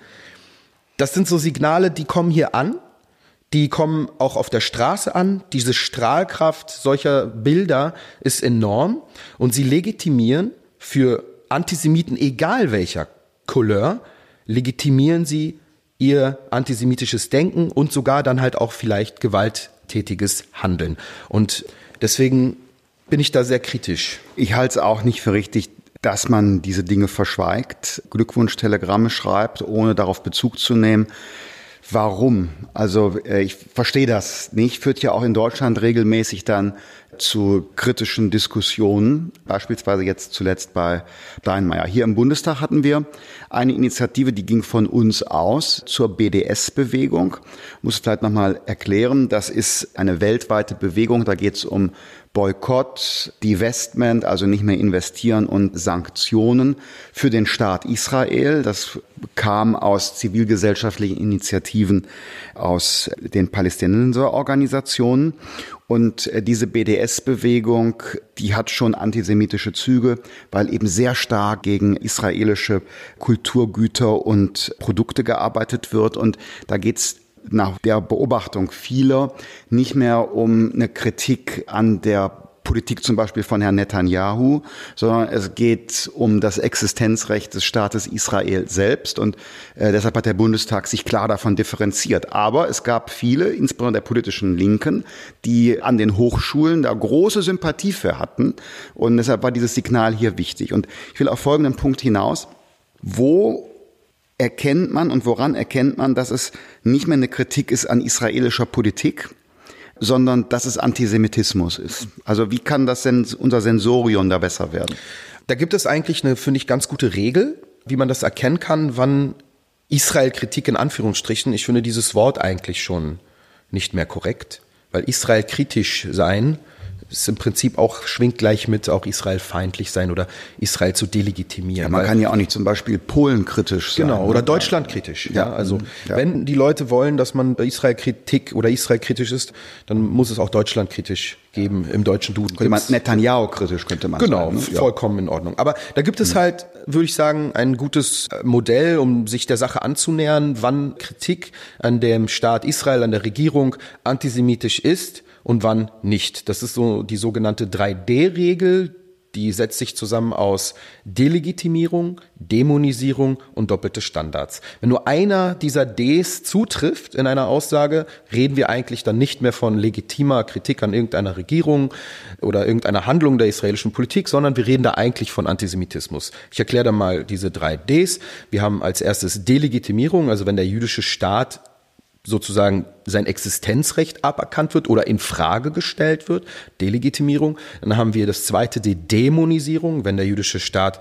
Das sind so Signale, die kommen hier an, die kommen auch auf der Straße an. Diese Strahlkraft solcher Bilder ist enorm und sie legitimieren für Antisemiten, egal welcher Couleur, legitimieren sie ihr antisemitisches Denken und sogar dann halt auch vielleicht gewalttätiges Handeln. Und deswegen bin ich da sehr kritisch. Ich halte es auch nicht für richtig, dass man diese Dinge verschweigt, Glückwunschtelegramme schreibt, ohne darauf Bezug zu nehmen. Warum? Also äh, ich verstehe das nicht. Führt ja auch in Deutschland regelmäßig dann zu kritischen Diskussionen, beispielsweise jetzt zuletzt bei Steinmeier. Hier im Bundestag hatten wir eine Initiative, die ging von uns aus zur BDS-Bewegung. Muss vielleicht nochmal erklären, das ist eine weltweite Bewegung, da geht es um Boykott, Divestment, also nicht mehr investieren und Sanktionen für den Staat Israel. Das kam aus zivilgesellschaftlichen Initiativen aus den Palästinenserorganisationen. Und äh, diese BDS-Bewegung, die hat schon antisemitische Züge, weil eben sehr stark gegen israelische Kulturgüter und Produkte gearbeitet wird. Und da geht's nach der Beobachtung vieler nicht mehr um eine Kritik an der Politik zum Beispiel von Herrn Netanyahu, sondern es geht um das Existenzrecht des Staates Israel selbst und äh, deshalb hat der Bundestag sich klar davon differenziert. Aber es gab viele, insbesondere der politischen Linken, die an den Hochschulen da große Sympathie für hatten und deshalb war dieses Signal hier wichtig. Und ich will auf folgenden Punkt hinaus. Wo erkennt man und woran erkennt man, dass es nicht mehr eine Kritik ist an israelischer Politik, sondern dass es Antisemitismus ist? Also wie kann das denn unser Sensorium da besser werden? Da gibt es eigentlich eine, finde ich, ganz gute Regel, wie man das erkennen kann, wann Israel-Kritik in Anführungsstrichen, ich finde dieses Wort eigentlich schon nicht mehr korrekt, weil Israel kritisch sein ist im Prinzip auch, schwingt gleich mit, auch Israel feindlich sein oder Israel zu delegitimieren. Ja, man kann ja auch nicht zum Beispiel Polen kritisch sein. Genau, oder ne? Deutschland kritisch. Ja, ja also ja. wenn die Leute wollen, dass man Israel Kritik oder Israel kritisch ist, dann muss es auch Deutschland kritisch geben im deutschen Duden. Könnte man Netanyahu kritisch könnte man genau, sagen. Genau, ne? vollkommen in Ordnung. Aber da gibt es mhm. halt, würde ich sagen, ein gutes äh, Modell, um sich der Sache anzunähern, wann Kritik an dem Staat Israel, an der Regierung antisemitisch ist und wann nicht. Das ist so die sogenannte 3D-Regel. Die setzt sich zusammen aus Delegitimierung, Dämonisierung und doppelte Standards. Wenn nur einer dieser Ds zutrifft in einer Aussage, reden wir eigentlich dann nicht mehr von legitimer Kritik an irgendeiner Regierung oder irgendeiner Handlung der israelischen Politik, sondern wir reden da eigentlich von Antisemitismus. Ich erkläre da mal diese drei Ds. Wir haben als erstes Delegitimierung, also wenn der jüdische Staat sozusagen sein Existenzrecht aberkannt wird oder in Frage gestellt wird, Delegitimierung. Dann haben wir das zweite, die Dämonisierung, wenn der jüdische Staat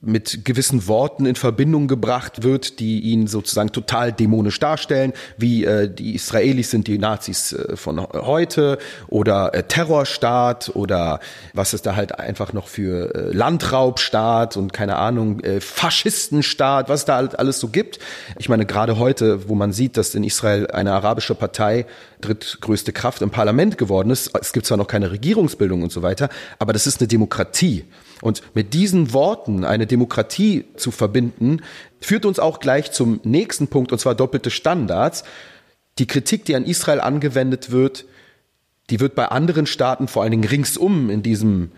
mit gewissen Worten in Verbindung gebracht wird, die ihn sozusagen total dämonisch darstellen, wie äh, die Israelis sind die Nazis äh, von heute oder äh, Terrorstaat oder was es da halt einfach noch für äh, Landraubstaat und keine Ahnung, äh, Faschistenstaat, was es da halt alles so gibt. Ich meine, gerade heute, wo man sieht, dass in Israel eine arabische Partei drittgrößte Kraft im Parlament geworden ist, es gibt zwar noch keine Regierungsbildung und so weiter, aber das ist eine Demokratie. Und mit diesen Worten eine Demokratie zu verbinden, führt uns auch gleich zum nächsten Punkt, und zwar doppelte Standards. Die Kritik, die an Israel angewendet wird, die wird bei anderen Staaten, vor allen Dingen ringsum in diesem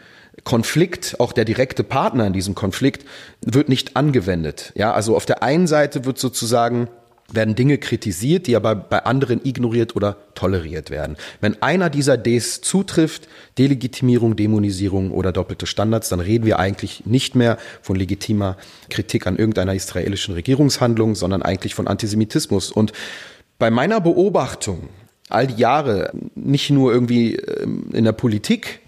Konflikt, auch der direkte Partner in diesem Konflikt, wird nicht angewendet. Ja, also auf der einen Seite wird sozusagen werden Dinge kritisiert, die aber bei anderen ignoriert oder toleriert werden. Wenn einer dieser Ds zutrifft, Delegitimierung, Dämonisierung oder doppelte Standards, dann reden wir eigentlich nicht mehr von legitimer Kritik an irgendeiner israelischen Regierungshandlung, sondern eigentlich von Antisemitismus. Und bei meiner Beobachtung all die Jahre, nicht nur irgendwie ähm, in der Politik,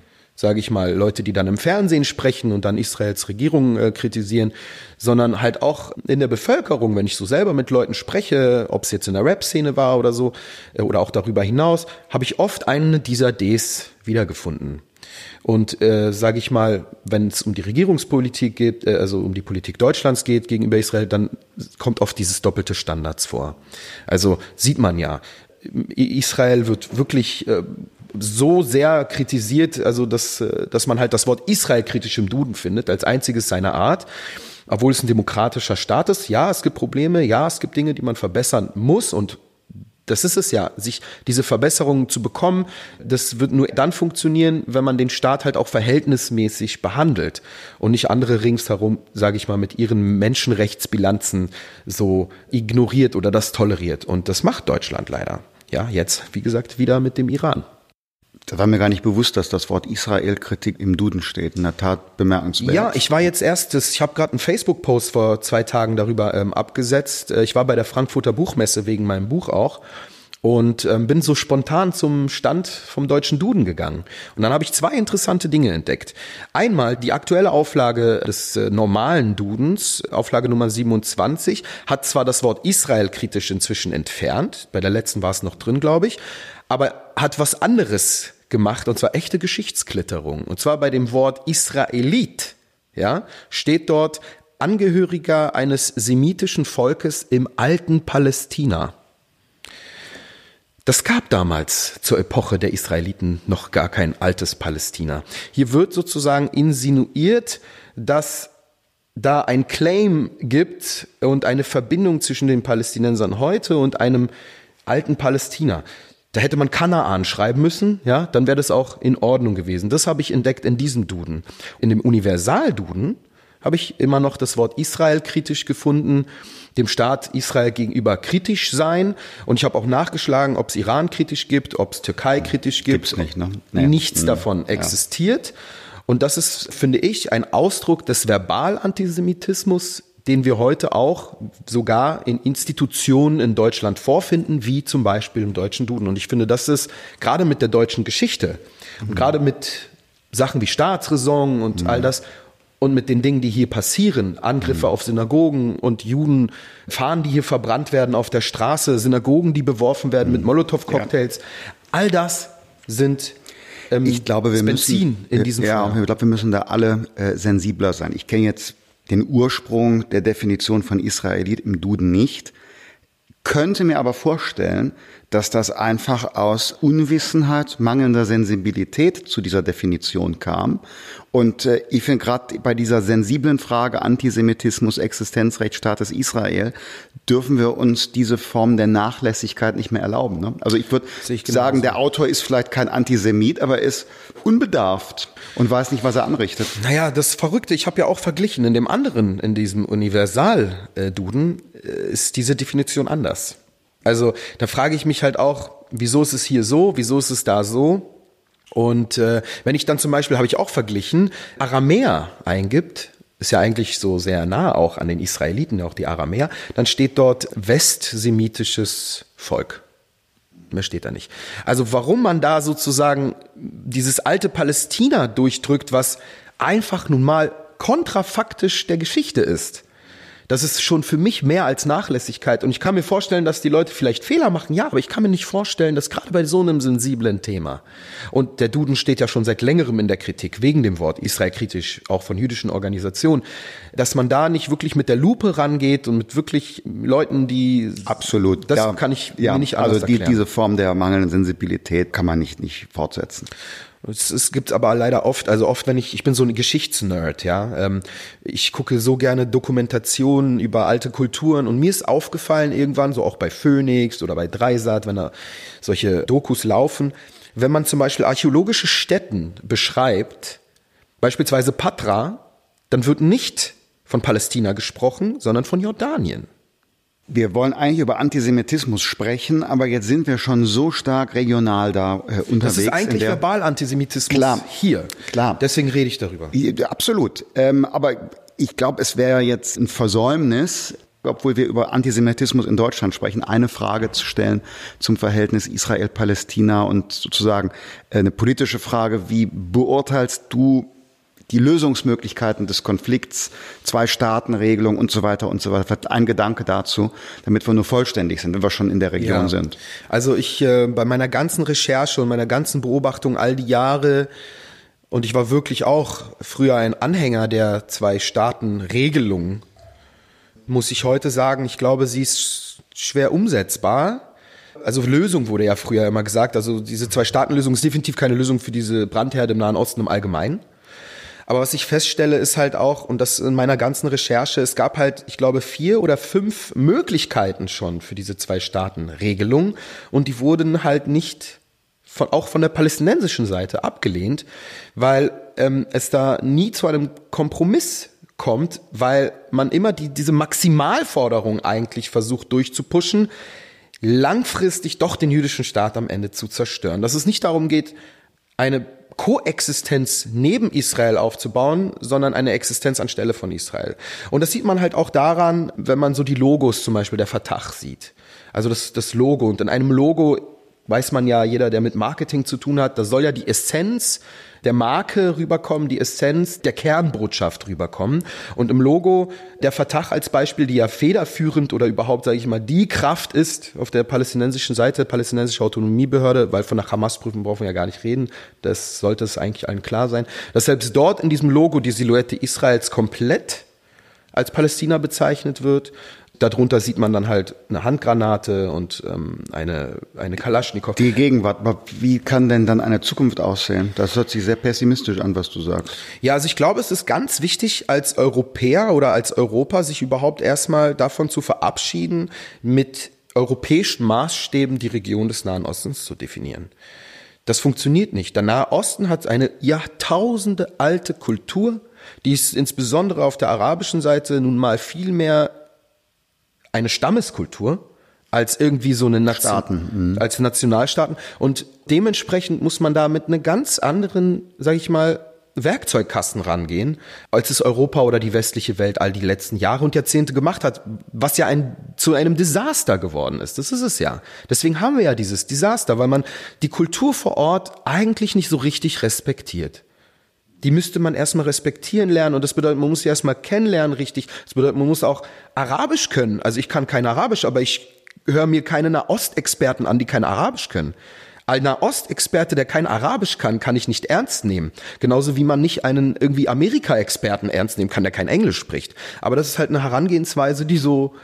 sage ich mal, Leute, die dann im Fernsehen sprechen und dann Israels Regierung äh, kritisieren, sondern halt auch in der Bevölkerung, wenn ich so selber mit Leuten spreche, ob es jetzt in der Rap-Szene war oder so, äh, oder auch darüber hinaus, habe ich oft einen dieser Ds wiedergefunden. Und äh, sage ich mal, wenn es um die Regierungspolitik geht, äh, also um die Politik Deutschlands geht gegenüber Israel, dann kommt oft dieses doppelte Standards vor. Also sieht man ja, Israel wird wirklich äh, so sehr kritisiert, also dass, äh, dass man halt das Wort Israel kritisch im Duden findet, als einziges seiner Art. Obwohl es ein demokratischer Staat ist, ja, es gibt Probleme, ja, es gibt Dinge, die man verbessern muss und das ist es ja, sich diese Verbesserungen zu bekommen, das wird nur dann funktionieren, wenn man den Staat halt auch verhältnismäßig behandelt und nicht andere ringsherum, sage ich mal, mit ihren Menschenrechtsbilanzen so ignoriert oder das toleriert. Und das macht Deutschland leider. Ja, jetzt, wie gesagt, wieder mit dem Iran. Da war mir gar nicht bewusst, dass das Wort Israel-Kritik im Duden steht. In der Tat bemerkenswert. Ja, ich war jetzt erst, ich habe gerade einen Facebook-Post vor zwei Tagen darüber ähm, abgesetzt. Äh, ich war bei der Frankfurter Buchmesse wegen meinem Buch auch und ähm, bin so spontan zum Stand vom deutschen Duden gegangen. Und dann habe ich zwei interessante Dinge entdeckt. Einmal die aktuelle Auflage des äh, normalen Dudens, Auflage Nummer 27, hat zwar das Wort Israel kritisch inzwischen entfernt, bei der letzten war es noch drin, glaube ich, aber hat was anderes gemacht, und zwar echte Geschichtsklitterung. Und zwar bei dem Wort Israelit, ja, steht dort Angehöriger eines semitischen Volkes im alten Palästina. Das gab damals zur Epoche der Israeliten noch gar kein altes Palästina. Hier wird sozusagen insinuiert, dass da ein Claim gibt und eine Verbindung zwischen den Palästinensern heute und einem alten Palästina. Da hätte man Kanaan schreiben müssen, ja, dann wäre das auch in Ordnung gewesen. Das habe ich entdeckt in diesem Duden. In dem Universalduden habe ich immer noch das Wort Israel kritisch gefunden, dem Staat Israel gegenüber kritisch sein. Und ich habe auch nachgeschlagen, ob es Iran kritisch gibt, ob es Türkei kritisch gibt. Gibt's nicht, ne? Nee. Nichts Mhm. davon existiert. Und das ist, finde ich, ein Ausdruck des Verbalantisemitismus, den wir heute auch sogar in Institutionen in Deutschland vorfinden, wie zum Beispiel im deutschen Duden. Und ich finde, das ist gerade mit der deutschen Geschichte und gerade mit Sachen wie Staatsräson und all das und mit den Dingen, die hier passieren, Angriffe auf Synagogen und Juden, Fahnen, die hier verbrannt werden auf der Straße, Synagogen, die beworfen werden mit Molotow-Cocktails, all das sind ähm, Ich glaube, wir Benzin müssen, in diesem ja, Feuer. ich glaube, wir müssen da alle äh, sensibler sein. Ich kenne jetzt den Ursprung der Definition von Israelit im Duden nicht, könnte mir aber vorstellen, dass das einfach aus Unwissenheit, mangelnder Sensibilität zu dieser Definition kam. Und äh, ich finde gerade bei dieser sensiblen Frage Antisemitismus, Existenzrecht, Staates Israel, dürfen wir uns diese Form der Nachlässigkeit nicht mehr erlauben. Ne? Also ich würde ich genauso. sagen, der Autor ist vielleicht kein Antisemit, aber er ist unbedarft und weiß nicht, was er anrichtet. Naja, das Verrückte, ich habe ja auch verglichen, in dem anderen, in diesem Universal-Duden, äh, ist diese Definition anders. Also da frage ich mich halt auch, wieso ist es hier so, wieso ist es da so? Und äh, wenn ich dann zum Beispiel, habe ich auch verglichen, Aramäer eingibt, ist ja eigentlich so sehr nah auch an den Israeliten, auch die Aramäer, dann steht dort westsemitisches Volk. Mehr steht da nicht. Also warum man da sozusagen dieses alte Palästina durchdrückt, was einfach nun mal kontrafaktisch der Geschichte ist. Das ist schon für mich mehr als Nachlässigkeit. Und ich kann mir vorstellen, dass die Leute vielleicht Fehler machen. Ja, aber ich kann mir nicht vorstellen, dass gerade bei so einem sensiblen Thema, und der Duden steht ja schon seit längerem in der Kritik, wegen dem Wort Israel kritisch, auch von jüdischen Organisationen, dass man da nicht wirklich mit der Lupe rangeht und mit wirklich Leuten, die Absolut. Das ja, kann ich ja, mir nicht anders Also die, erklären. diese Form der mangelnden Sensibilität kann man nicht, nicht fortsetzen. Es, es gibt aber leider oft, also oft, wenn ich, ich bin so ein Geschichtsnerd, ja. Ähm, ich gucke so gerne Dokumentationen über alte Kulturen und mir ist aufgefallen irgendwann, so auch bei Phoenix oder bei Dreisat, wenn da solche Dokus laufen, wenn man zum Beispiel archäologische Stätten beschreibt, beispielsweise Patra, dann wird nicht von Palästina gesprochen, sondern von Jordanien. Wir wollen eigentlich über Antisemitismus sprechen, aber jetzt sind wir schon so stark regional da äh, unterwegs. Das ist eigentlich Verbalantisemitismus Klar. hier. Klar. Deswegen rede ich darüber. Absolut. Ähm, aber ich glaube, es wäre jetzt ein Versäumnis, obwohl wir über Antisemitismus in Deutschland sprechen, eine Frage zu stellen zum Verhältnis Israel-Palästina und sozusagen äh, eine politische Frage. Wie beurteilst du die Lösungsmöglichkeiten des Konflikts, Zwei-Staaten-Regelung und so weiter und so weiter? Ein Gedanke dazu, damit wir nur vollständig sind, wenn wir schon in der Region sind. Also ich äh, bei meiner ganzen Recherche und meiner ganzen Beobachtung all die Jahre und ich war wirklich auch früher ein Anhänger der Zwei-Staaten-Regelung, muss ich heute sagen, ich glaube, sie ist schwer umsetzbar. Also Lösung wurde ja früher immer gesagt. Also diese Zwei-Staaten-Lösung ist definitiv keine Lösung für diese Brandherde im Nahen Osten im Allgemeinen. Aber was ich feststelle, ist halt auch, und das in meiner ganzen Recherche, es gab halt, ich glaube, vier oder fünf Möglichkeiten schon für diese Zwei-Staaten-Regelung. Und die wurden halt nicht von, auch von der palästinensischen Seite abgelehnt, weil ähm, es da nie zu einem Kompromiss kommt, weil man immer die, diese Maximalforderung eigentlich versucht durchzupuschen, langfristig doch den jüdischen Staat am Ende zu zerstören. Dass es nicht darum geht, eine Koexistenz neben Israel aufzubauen, sondern eine Existenz anstelle von Israel. Und das sieht man halt auch daran, wenn man so die Logos zum Beispiel der Fatah sieht. Also das, das Logo. Und in einem Logo weiß man ja, jeder, der mit Marketing zu tun hat, da soll ja die Essenz der Marke rüberkommen, die Essenz der Kernbotschaft rüberkommen. Und im Logo der Fatah als Beispiel, die ja federführend oder überhaupt, sage ich mal, die Kraft ist auf der palästinensischen Seite, palästinensische Autonomiebehörde, weil von der Hamas-Prüfung brauchen wir ja gar nicht reden, das sollte es eigentlich allen klar sein, dass selbst dort in diesem Logo die Silhouette Israels komplett als Palästina bezeichnet wird. Darunter sieht man dann halt eine Handgranate und ähm, eine, eine Kalaschnikow. Die Gegenwart, aber wie kann denn dann eine Zukunft aussehen? Das hört sich sehr pessimistisch an, was du sagst. Ja, also ich glaube, es ist ganz wichtig, als Europäer oder als Europa sich überhaupt erstmal davon zu verabschieden, mit europäischen Maßstäben die Region des Nahen Ostens zu definieren. Das funktioniert nicht. Der Nahe Osten hat eine Jahrtausende alte Kultur, die ist insbesondere auf der arabischen Seite nun mal viel mehr eine Stammeskultur als irgendwie so eine Nation. Mhm. als Nationalstaaten und dementsprechend muss man da mit einer ganz anderen, sag ich mal, Werkzeugkasten rangehen, als es Europa oder die westliche Welt all die letzten Jahre und Jahrzehnte gemacht hat, was ja ein, zu einem Desaster geworden ist. Das ist es ja. Deswegen haben wir ja dieses Desaster, weil man die Kultur vor Ort eigentlich nicht so richtig respektiert die müsste man erstmal respektieren lernen und das bedeutet, man muss sie erstmal kennenlernen richtig. Das bedeutet, man muss auch Arabisch können. Also ich kann kein Arabisch, aber ich höre mir keine Nahostexperten an, die kein Arabisch können. Ein Nahostexperte, der kein Arabisch kann, kann ich nicht ernst nehmen. Genauso wie man nicht einen irgendwie Amerika-Experten ernst nehmen kann, der kein Englisch spricht. Aber das ist halt eine Herangehensweise, die so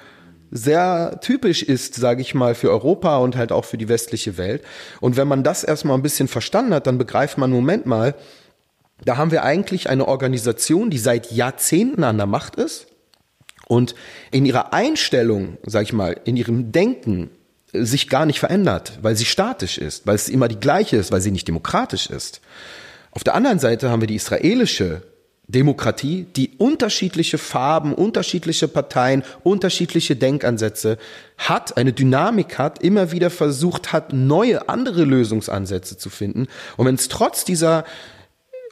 sehr typisch ist, sage ich mal, für Europa und halt auch für die westliche Welt. Und wenn man das erstmal ein bisschen verstanden hat, dann begreift man, Moment mal, da haben wir eigentlich eine Organisation, die seit Jahrzehnten an der Macht ist und in ihrer Einstellung, sag ich mal, in ihrem Denken sich gar nicht verändert, weil sie statisch ist, weil es immer die gleiche ist, weil sie nicht demokratisch ist. Auf der anderen Seite haben wir die israelische Demokratie, die unterschiedliche Farben, unterschiedliche Parteien, unterschiedliche Denkansätze hat, eine Dynamik hat, immer wieder versucht hat, neue, andere Lösungsansätze zu finden. Und wenn es trotz dieser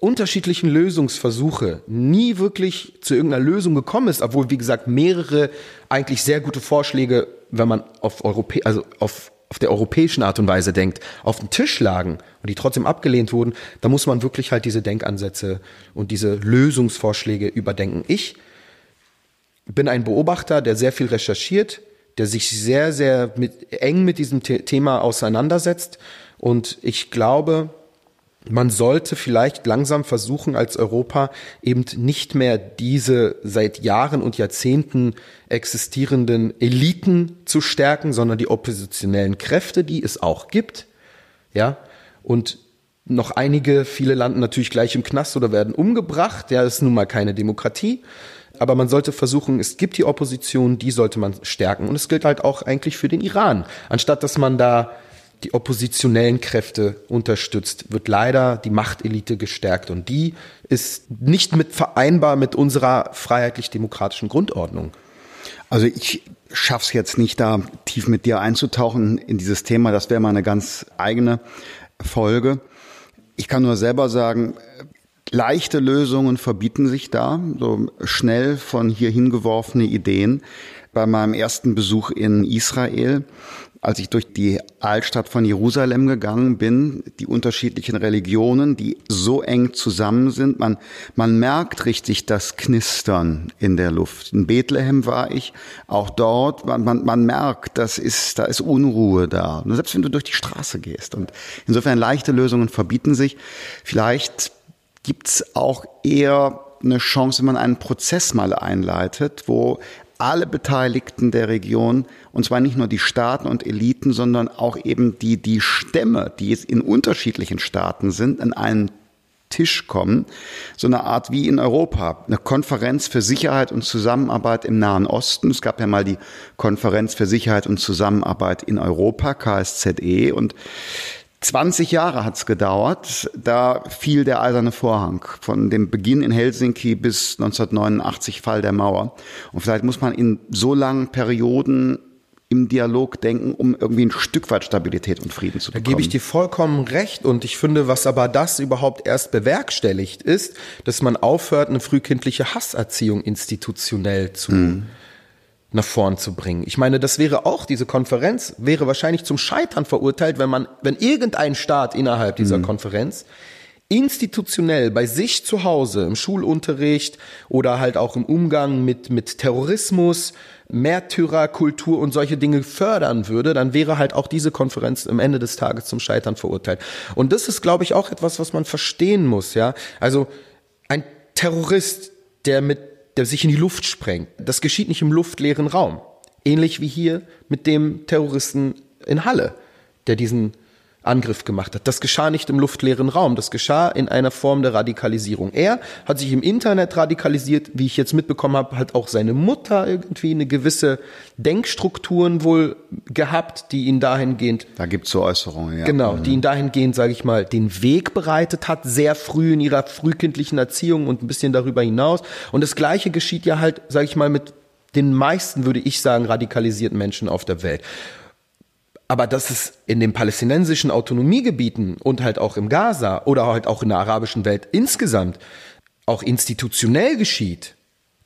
unterschiedlichen Lösungsversuche nie wirklich zu irgendeiner Lösung gekommen ist, obwohl, wie gesagt, mehrere eigentlich sehr gute Vorschläge, wenn man auf Europä also auf, auf der europäischen Art und Weise denkt, auf dem Tisch lagen und die trotzdem abgelehnt wurden, da muss man wirklich halt diese Denkansätze und diese Lösungsvorschläge überdenken. Ich bin ein Beobachter, der sehr viel recherchiert, der sich sehr, sehr mit, eng mit diesem Thema auseinandersetzt. Und ich glaube, man sollte vielleicht langsam versuchen, als Europa eben nicht mehr diese seit Jahren und Jahrzehnten existierenden Eliten zu stärken, sondern die oppositionellen Kräfte, die es auch gibt. Ja, und noch einige, viele landen natürlich gleich im Knast oder werden umgebracht. Ja, das ist nun mal keine Demokratie. Aber man sollte versuchen, es gibt die Opposition, die sollte man stärken. Und es gilt halt auch eigentlich für den Iran. Anstatt dass man da die oppositionellen Kräfte unterstützt, wird leider die Machtelite gestärkt und die ist nicht mit vereinbar mit unserer freiheitlich-demokratischen Grundordnung. Also ich schaff's jetzt nicht da tief mit dir einzutauchen in dieses Thema, das wäre mal eine ganz eigene Folge. Ich kann nur selber sagen, leichte Lösungen verbieten sich da, so schnell von hier hingeworfene Ideen. Bei meinem ersten Besuch in Israel als ich durch die Altstadt von Jerusalem gegangen bin, die unterschiedlichen Religionen, die so eng zusammen sind, man, man merkt richtig das Knistern in der Luft. In Bethlehem war ich, auch dort, man, man, man merkt, das ist, da ist Unruhe da. Und selbst wenn du durch die Straße gehst. Und insofern leichte Lösungen verbieten sich. Vielleicht gibt's auch eher eine Chance, wenn man einen Prozess mal einleitet, wo alle Beteiligten der Region, und zwar nicht nur die Staaten und Eliten, sondern auch eben die, die Stämme, die es in unterschiedlichen Staaten sind, an einen Tisch kommen. So eine Art wie in Europa. Eine Konferenz für Sicherheit und Zusammenarbeit im Nahen Osten. Es gab ja mal die Konferenz für Sicherheit und Zusammenarbeit in Europa, KSZE. Und 20 Jahre hat's gedauert, da fiel der eiserne Vorhang von dem Beginn in Helsinki bis 1989 Fall der Mauer. Und vielleicht muss man in so langen Perioden im Dialog denken, um irgendwie ein Stück weit Stabilität und Frieden zu bekommen. Da gebe ich dir vollkommen recht und ich finde, was aber das überhaupt erst bewerkstelligt ist, dass man aufhört, eine frühkindliche Hasserziehung institutionell zu mhm nach vorn zu bringen. Ich meine, das wäre auch, diese Konferenz wäre wahrscheinlich zum Scheitern verurteilt, wenn man, wenn irgendein Staat innerhalb dieser mhm. Konferenz institutionell bei sich zu Hause im Schulunterricht oder halt auch im Umgang mit, mit Terrorismus, Märtyrerkultur und solche Dinge fördern würde, dann wäre halt auch diese Konferenz am Ende des Tages zum Scheitern verurteilt. Und das ist, glaube ich, auch etwas, was man verstehen muss, ja. Also ein Terrorist, der mit der sich in die Luft sprengt. Das geschieht nicht im luftleeren Raum. Ähnlich wie hier mit dem Terroristen in Halle, der diesen Angriff gemacht hat. Das geschah nicht im luftleeren Raum, das geschah in einer Form der Radikalisierung. Er hat sich im Internet radikalisiert, wie ich jetzt mitbekommen habe, hat auch seine Mutter irgendwie eine gewisse Denkstrukturen wohl gehabt, die ihn dahingehend. Da gibt's so Äußerungen, ja. Genau, die ihn dahingehend, sage ich mal, den Weg bereitet hat, sehr früh in ihrer frühkindlichen Erziehung und ein bisschen darüber hinaus. Und das Gleiche geschieht ja halt, sage ich mal, mit den meisten, würde ich sagen, radikalisierten Menschen auf der Welt. Aber dass es in den palästinensischen Autonomiegebieten und halt auch im Gaza oder halt auch in der arabischen Welt insgesamt auch institutionell geschieht,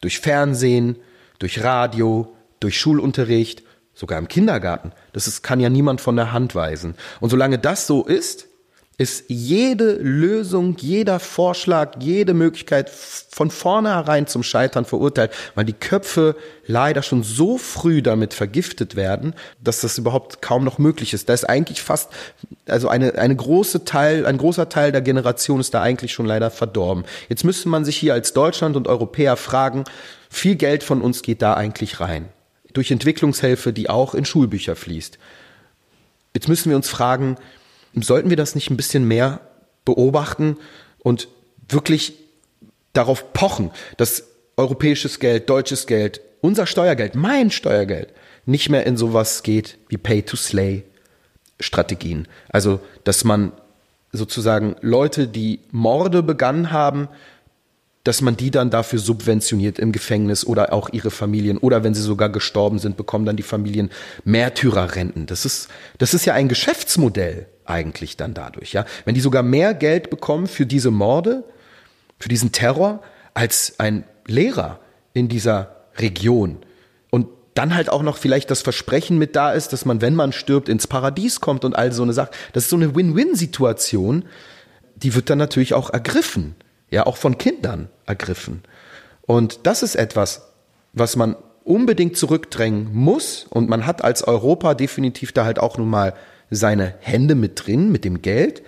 durch Fernsehen, durch Radio, durch Schulunterricht, sogar im Kindergarten, das ist, kann ja niemand von der Hand weisen. Und solange das so ist, ist jede Lösung, jeder Vorschlag, jede Möglichkeit von vornherein zum Scheitern verurteilt, weil die Köpfe leider schon so früh damit vergiftet werden, dass das überhaupt kaum noch möglich ist. Da ist eigentlich fast, also eine, eine große Teil, ein großer Teil der Generation ist da eigentlich schon leider verdorben. Jetzt müsste man sich hier als Deutschland und Europäer fragen, viel Geld von uns geht da eigentlich rein. Durch Entwicklungshilfe, die auch in Schulbücher fließt. Jetzt müssen wir uns fragen, sollten wir das nicht ein bisschen mehr beobachten und wirklich darauf pochen, dass europäisches Geld, deutsches Geld, unser Steuergeld, mein Steuergeld nicht mehr in sowas geht wie Pay-to-Slay Strategien. Also, dass man sozusagen Leute, die Morde begangen haben, dass man die dann dafür subventioniert im Gefängnis oder auch ihre Familien oder wenn sie sogar gestorben sind, bekommen dann die Familien Märtyrerrenten. Das ist, das ist ja ein Geschäftsmodell eigentlich dann dadurch, ja. Wenn die sogar mehr Geld bekommen für diese Morde, für diesen Terror, als ein Lehrer in dieser Region. Und dann halt auch noch vielleicht das Versprechen mit da ist, dass man, wenn man stirbt, ins Paradies kommt und all so eine Sache. Das ist so eine Win-Win-Situation, die wird dann natürlich auch ergriffen. Ja, auch von Kindern ergriffen. Und das ist etwas, was man unbedingt zurückdrängen muss. Und man hat als Europa definitiv da halt auch nun mal seine Hände mit drin, mit dem Geld.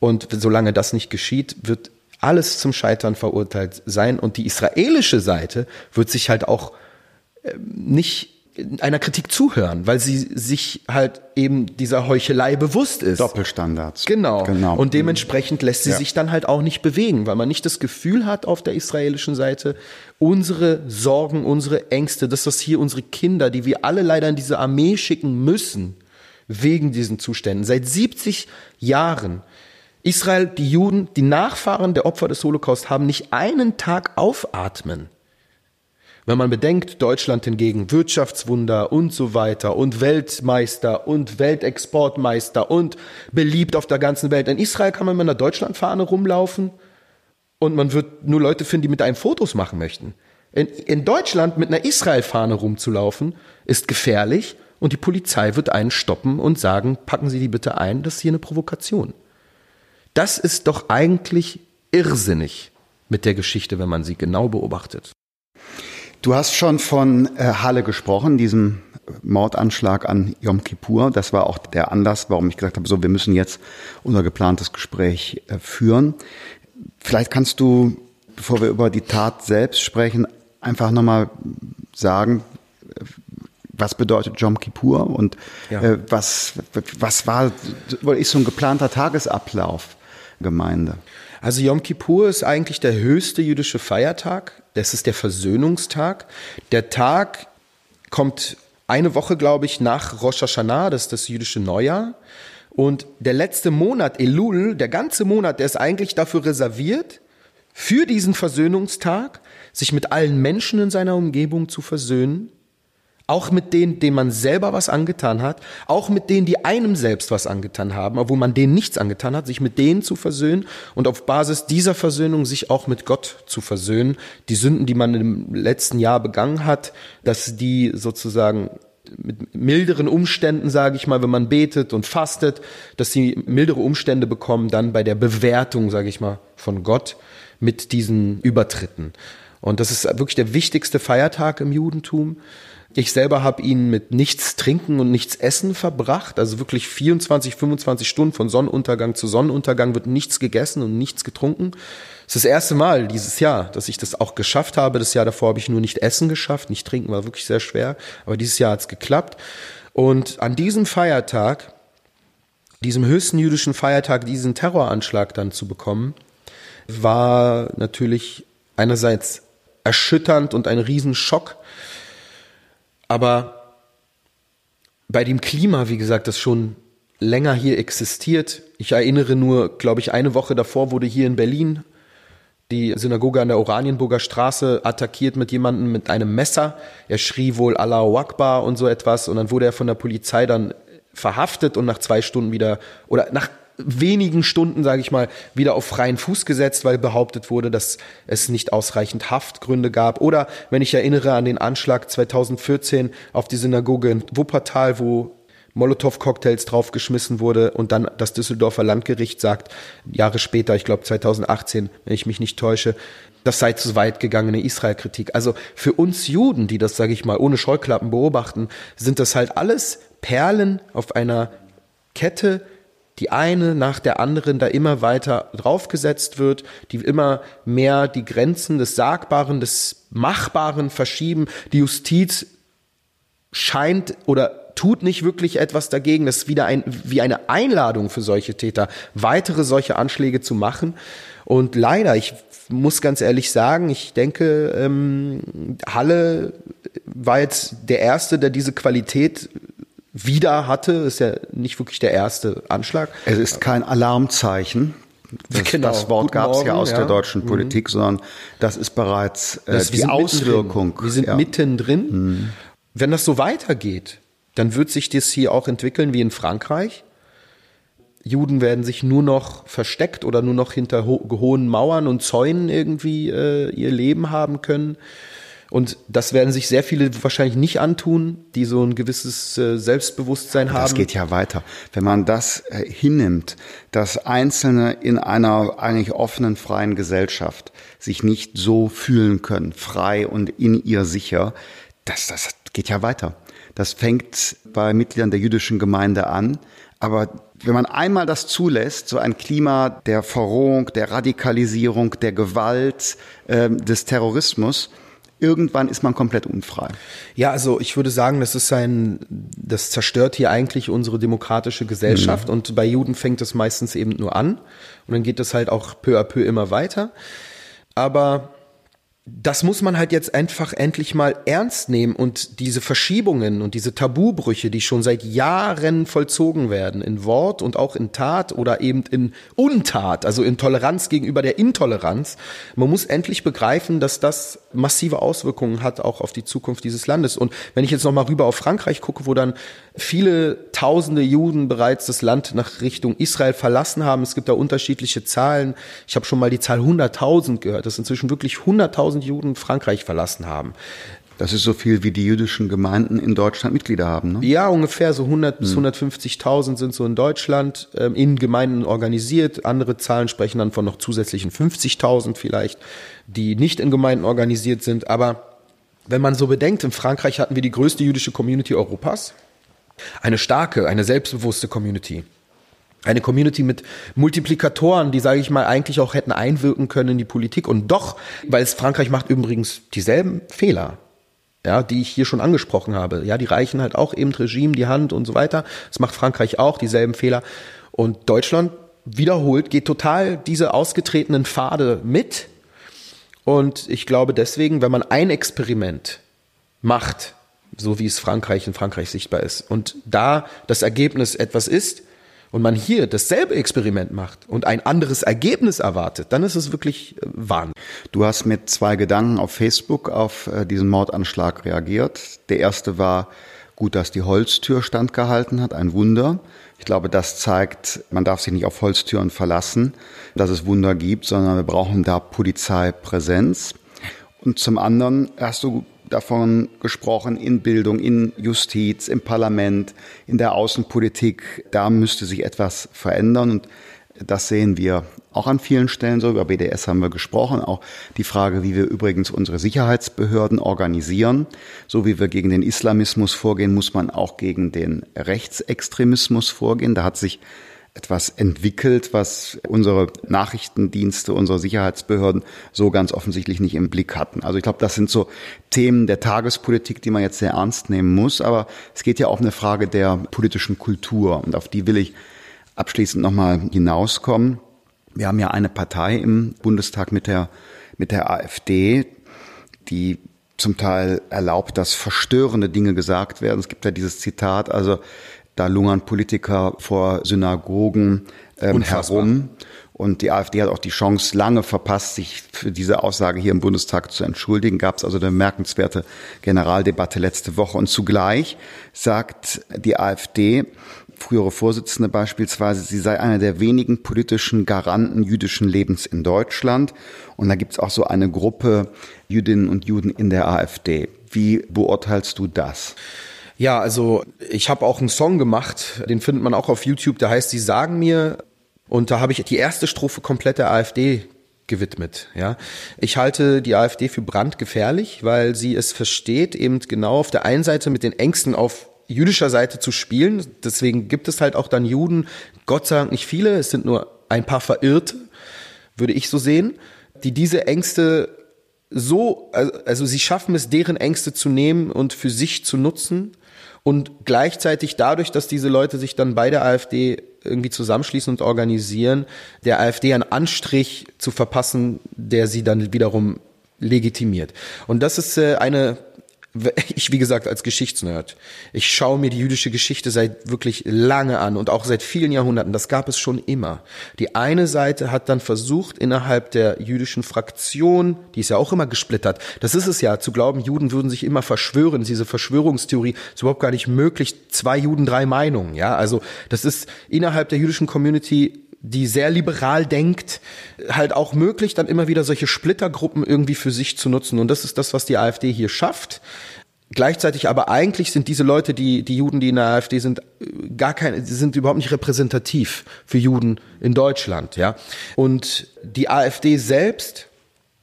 Und solange das nicht geschieht, wird alles zum Scheitern verurteilt sein. Und die israelische Seite wird sich halt auch äh, nicht einer Kritik zuhören, weil sie sich halt eben dieser Heuchelei bewusst ist. Doppelstandards. Genau. genau. Und dementsprechend lässt sie ja. sich dann halt auch nicht bewegen, weil man nicht das Gefühl hat auf der israelischen Seite, unsere Sorgen, unsere Ängste, dass das hier unsere Kinder, die wir alle leider in diese Armee schicken müssen, wegen diesen Zuständen. Seit 70 Jahren. Israel, die Juden, die Nachfahren der Opfer des Holocaust haben nicht einen Tag aufatmen. Wenn man bedenkt, Deutschland hingegen Wirtschaftswunder und so weiter und Weltmeister und Weltexportmeister und beliebt auf der ganzen Welt. In Israel kann man mit einer Deutschlandfahne rumlaufen und man wird nur Leute finden, die mit einem Fotos machen möchten. In, in Deutschland mit einer Israel-Fahne rumzulaufen ist gefährlich und die Polizei wird einen stoppen und sagen, packen Sie die bitte ein, das ist hier eine Provokation. Das ist doch eigentlich irrsinnig mit der Geschichte, wenn man sie genau beobachtet. Du hast schon von äh, Halle gesprochen, diesem Mordanschlag an Yom Kippur. Das war auch der Anlass, warum ich gesagt habe, so, wir müssen jetzt unser geplantes Gespräch äh, führen. Vielleicht kannst du, bevor wir über die Tat selbst sprechen, einfach nochmal sagen, was bedeutet Jom Kippur und ja. äh, was, was war, ist so ein geplanter Tagesablauf Gemeinde? Also Yom Kippur ist eigentlich der höchste jüdische Feiertag. Das ist der Versöhnungstag. Der Tag kommt eine Woche, glaube ich, nach Rosh Hashanah, das ist das jüdische Neujahr. Und der letzte Monat, Elul, der ganze Monat, der ist eigentlich dafür reserviert, für diesen Versöhnungstag, sich mit allen Menschen in seiner Umgebung zu versöhnen auch mit denen, denen man selber was angetan hat, auch mit denen, die einem selbst was angetan haben, obwohl man denen nichts angetan hat, sich mit denen zu versöhnen und auf Basis dieser Versöhnung sich auch mit Gott zu versöhnen. Die Sünden, die man im letzten Jahr begangen hat, dass die sozusagen mit milderen Umständen, sage ich mal, wenn man betet und fastet, dass sie mildere Umstände bekommen dann bei der Bewertung, sage ich mal, von Gott mit diesen Übertritten. Und das ist wirklich der wichtigste Feiertag im Judentum. Ich selber habe ihn mit nichts trinken und nichts essen verbracht. Also wirklich 24, 25 Stunden von Sonnenuntergang zu Sonnenuntergang wird nichts gegessen und nichts getrunken. Es ist das erste Mal dieses Jahr, dass ich das auch geschafft habe. Das Jahr davor habe ich nur nicht essen geschafft, nicht trinken war wirklich sehr schwer. Aber dieses Jahr hat es geklappt. Und an diesem Feiertag diesem höchsten jüdischen Feiertag diesen Terroranschlag dann zu bekommen, war natürlich einerseits erschütternd und ein Riesenschock. Aber bei dem Klima, wie gesagt, das schon länger hier existiert. Ich erinnere nur, glaube ich, eine Woche davor wurde hier in Berlin die Synagoge an der Oranienburger Straße attackiert mit jemandem mit einem Messer. Er schrie wohl Allahu Akbar und so etwas und dann wurde er von der Polizei dann verhaftet und nach zwei Stunden wieder oder nach wenigen Stunden, sage ich mal, wieder auf freien Fuß gesetzt, weil behauptet wurde, dass es nicht ausreichend Haftgründe gab. Oder wenn ich erinnere an den Anschlag 2014 auf die Synagoge in Wuppertal, wo Molotow-Cocktails draufgeschmissen wurde und dann das Düsseldorfer Landgericht sagt, Jahre später, ich glaube 2018, wenn ich mich nicht täusche, das sei zu weit gegangene Israel-Kritik. Also für uns Juden, die das, sage ich mal, ohne Scheuklappen beobachten, sind das halt alles Perlen auf einer Kette, die eine nach der anderen da immer weiter draufgesetzt wird, die immer mehr die Grenzen des Sagbaren, des Machbaren verschieben. Die Justiz scheint oder tut nicht wirklich etwas dagegen. Das ist wieder ein, wie eine Einladung für solche Täter, weitere solche Anschläge zu machen. Und leider, ich muss ganz ehrlich sagen, ich denke, ähm, Halle war jetzt der Erste, der diese Qualität wieder hatte. Ist ja nicht wirklich der erste Anschlag. Es ist kein Alarmzeichen. Das, [laughs] genau. das Wort gab es ja aus ja. der deutschen mhm. Politik, mhm. sondern das ist bereits äh, das, die Auswirkung. Wir sind ja. mittendrin. Mhm. Wenn das so weitergeht, dann wird sich das hier auch entwickeln wie in Frankreich. Juden werden sich nur noch versteckt oder nur noch hinter ho hohen Mauern und Zäunen irgendwie äh, ihr Leben haben können. Und das werden sich sehr viele wahrscheinlich nicht antun, die so ein gewisses äh, Selbstbewusstsein haben. Das geht ja weiter. Wenn man das äh, hinnimmt, dass Einzelne in einer eigentlich offenen, freien Gesellschaft sich nicht so fühlen können, frei und in ihr sicher, das, das geht ja weiter. Das fängt bei Mitgliedern der jüdischen Gemeinde an. Aber wenn man einmal das zulässt, so ein Klima der Verrohung, der Radikalisierung, der Gewalt, äh, des Terrorismus, irgendwann ist man komplett unfrei. Ja, also ich würde sagen, das ist ein, das zerstört hier eigentlich unsere demokratische Gesellschaft mhm. und bei Juden fängt es meistens eben nur an und dann geht es halt auch peu à peu immer weiter. Aber das muss man halt jetzt einfach endlich mal ernst nehmen und diese Verschiebungen und diese Tabubrüche, die schon seit Jahren vollzogen werden, in Wort und auch in Tat oder eben in Untat, also in Toleranz gegenüber der Intoleranz. Man muss endlich begreifen, dass das massive Auswirkungen hat auch auf die Zukunft dieses Landes. Und wenn ich jetzt noch mal rüber auf Frankreich gucke, wo dann viele tausende Juden bereits das Land nach Richtung Israel verlassen haben, es gibt da unterschiedliche Zahlen. Ich habe schon mal die Zahl 100.000 gehört, dass inzwischen wirklich 100.000 100.000 Juden Frankreich verlassen haben. Das ist so viel, wie die jüdischen Gemeinden in Deutschland Mitglieder haben, ne? Ja, ungefähr so 100 bis 150.000 hm. sind so in Deutschland ähm, in Gemeinden organisiert. Andere Zahlen sprechen dann von noch zusätzlichen 50.000 vielleicht, die nicht in Gemeinden organisiert sind. Aber wenn man so bedenkt, in Frankreich hatten wir die größte jüdische Community Europas. Eine starke, eine selbstbewusste Community eine Community mit Multiplikatoren, die, sage ich mal, eigentlich auch hätten einwirken können in die Politik. Und doch, weil es Frankreich macht übrigens dieselben Fehler, ja, die ich hier schon angesprochen habe. Ja, die reichen halt auch eben Regime die Hand und so weiter. Das macht Frankreich auch, dieselben Fehler. Und Deutschland wiederholt, geht total diese ausgetretenen Pfade mit. Und ich glaube deswegen, wenn man ein Experiment macht, so wie es Frankreich in Frankreich sichtbar ist, und da das Ergebnis etwas ist, und man hier dasselbe Experiment macht und ein anderes Ergebnis erwartet, dann ist es wirklich äh, Wahnsinn. Du hast mit zwei Gedanken auf Facebook auf äh, diesen Mordanschlag reagiert. Der erste war, gut, dass die Holztür standgehalten hat, ein Wunder. Ich glaube, das zeigt, man darf sich nicht auf Holztüren verlassen, dass es Wunder gibt, sondern wir brauchen da Polizeipräsenz. Und zum anderen hast du davon gesprochen, in Bildung, in Justiz, im Parlament, in der Außenpolitik. Da müsste sich etwas verändern und das sehen wir auch an vielen Stellen so. Über BDS haben wir gesprochen. Auch die Frage, wie wir übrigens unsere Sicherheitsbehörden organisieren. So wie wir gegen den Islamismus vorgehen, muss man auch gegen den Rechtsextremismus vorgehen. Da hat sich etwas entwickelt, was unsere Nachrichtendienste, unsere Sicherheitsbehörden so ganz offensichtlich nicht im Blick hatten. Also ich glaube, das sind so Themen der Tagespolitik, die man jetzt sehr ernst nehmen muss. Aber es geht ja auch um eine Frage der politischen Kultur und auf die will ich abschließend nochmal hinauskommen. Wir haben ja eine Partei im Bundestag mit der, mit der AfD, die zum Teil erlaubt, dass verstörende Dinge gesagt werden. Es gibt ja dieses Zitat, also da lungern Politiker vor Synagogen ähm, herum. Und die AfD hat auch die Chance lange verpasst, sich für diese Aussage hier im Bundestag zu entschuldigen. Gab es also eine bemerkenswerte Generaldebatte letzte Woche. Und zugleich sagt die AfD, frühere Vorsitzende beispielsweise, sie sei einer der wenigen politischen Garanten jüdischen Lebens in Deutschland. Und da gibt es auch so eine Gruppe Jüdinnen und Juden in der AfD. Wie beurteilst du das? Ja, also ich habe auch einen Song gemacht, den findet man auch auf YouTube, der heißt Sie sagen mir und da habe ich die erste Strophe komplett der AfD gewidmet. Ja, ich halte die AfD für brandgefährlich, weil sie es versteht, eben genau auf der einen Seite mit den Ängsten auf jüdischer Seite zu spielen. Deswegen gibt es halt auch dann Juden, Gott sei Dank nicht viele, es sind nur ein paar Verirrte, würde ich so sehen, die diese Ängste so, also sie schaffen es, deren Ängste zu nehmen und für sich zu nutzen und gleichzeitig dadurch, dass diese Leute sich dann bei der AfD irgendwie zusammenschließen und organisieren, der AfD einen Anstrich zu verpassen, der sie dann wiederum legitimiert. Und das ist äh, eine ich, wie gesagt, als Geschichtsnerd, ich schaue mir die jüdische Geschichte seit wirklich lange an und auch seit vielen Jahrhunderten. Das gab es schon immer. Die eine Seite hat dann versucht, innerhalb der jüdischen Fraktion, die ist ja auch immer gesplittert, das ist es ja, zu glauben, Juden würden sich immer verschwören, diese Verschwörungstheorie ist überhaupt gar nicht möglich. Zwei Juden, drei Meinungen, ja. Also, das ist innerhalb der jüdischen Community die sehr liberal denkt, halt auch möglich, dann immer wieder solche Splittergruppen irgendwie für sich zu nutzen. Und das ist das, was die AfD hier schafft. Gleichzeitig aber eigentlich sind diese Leute, die, die Juden, die in der AfD sind, gar keine, sie sind überhaupt nicht repräsentativ für Juden in Deutschland, ja. Und die AfD selbst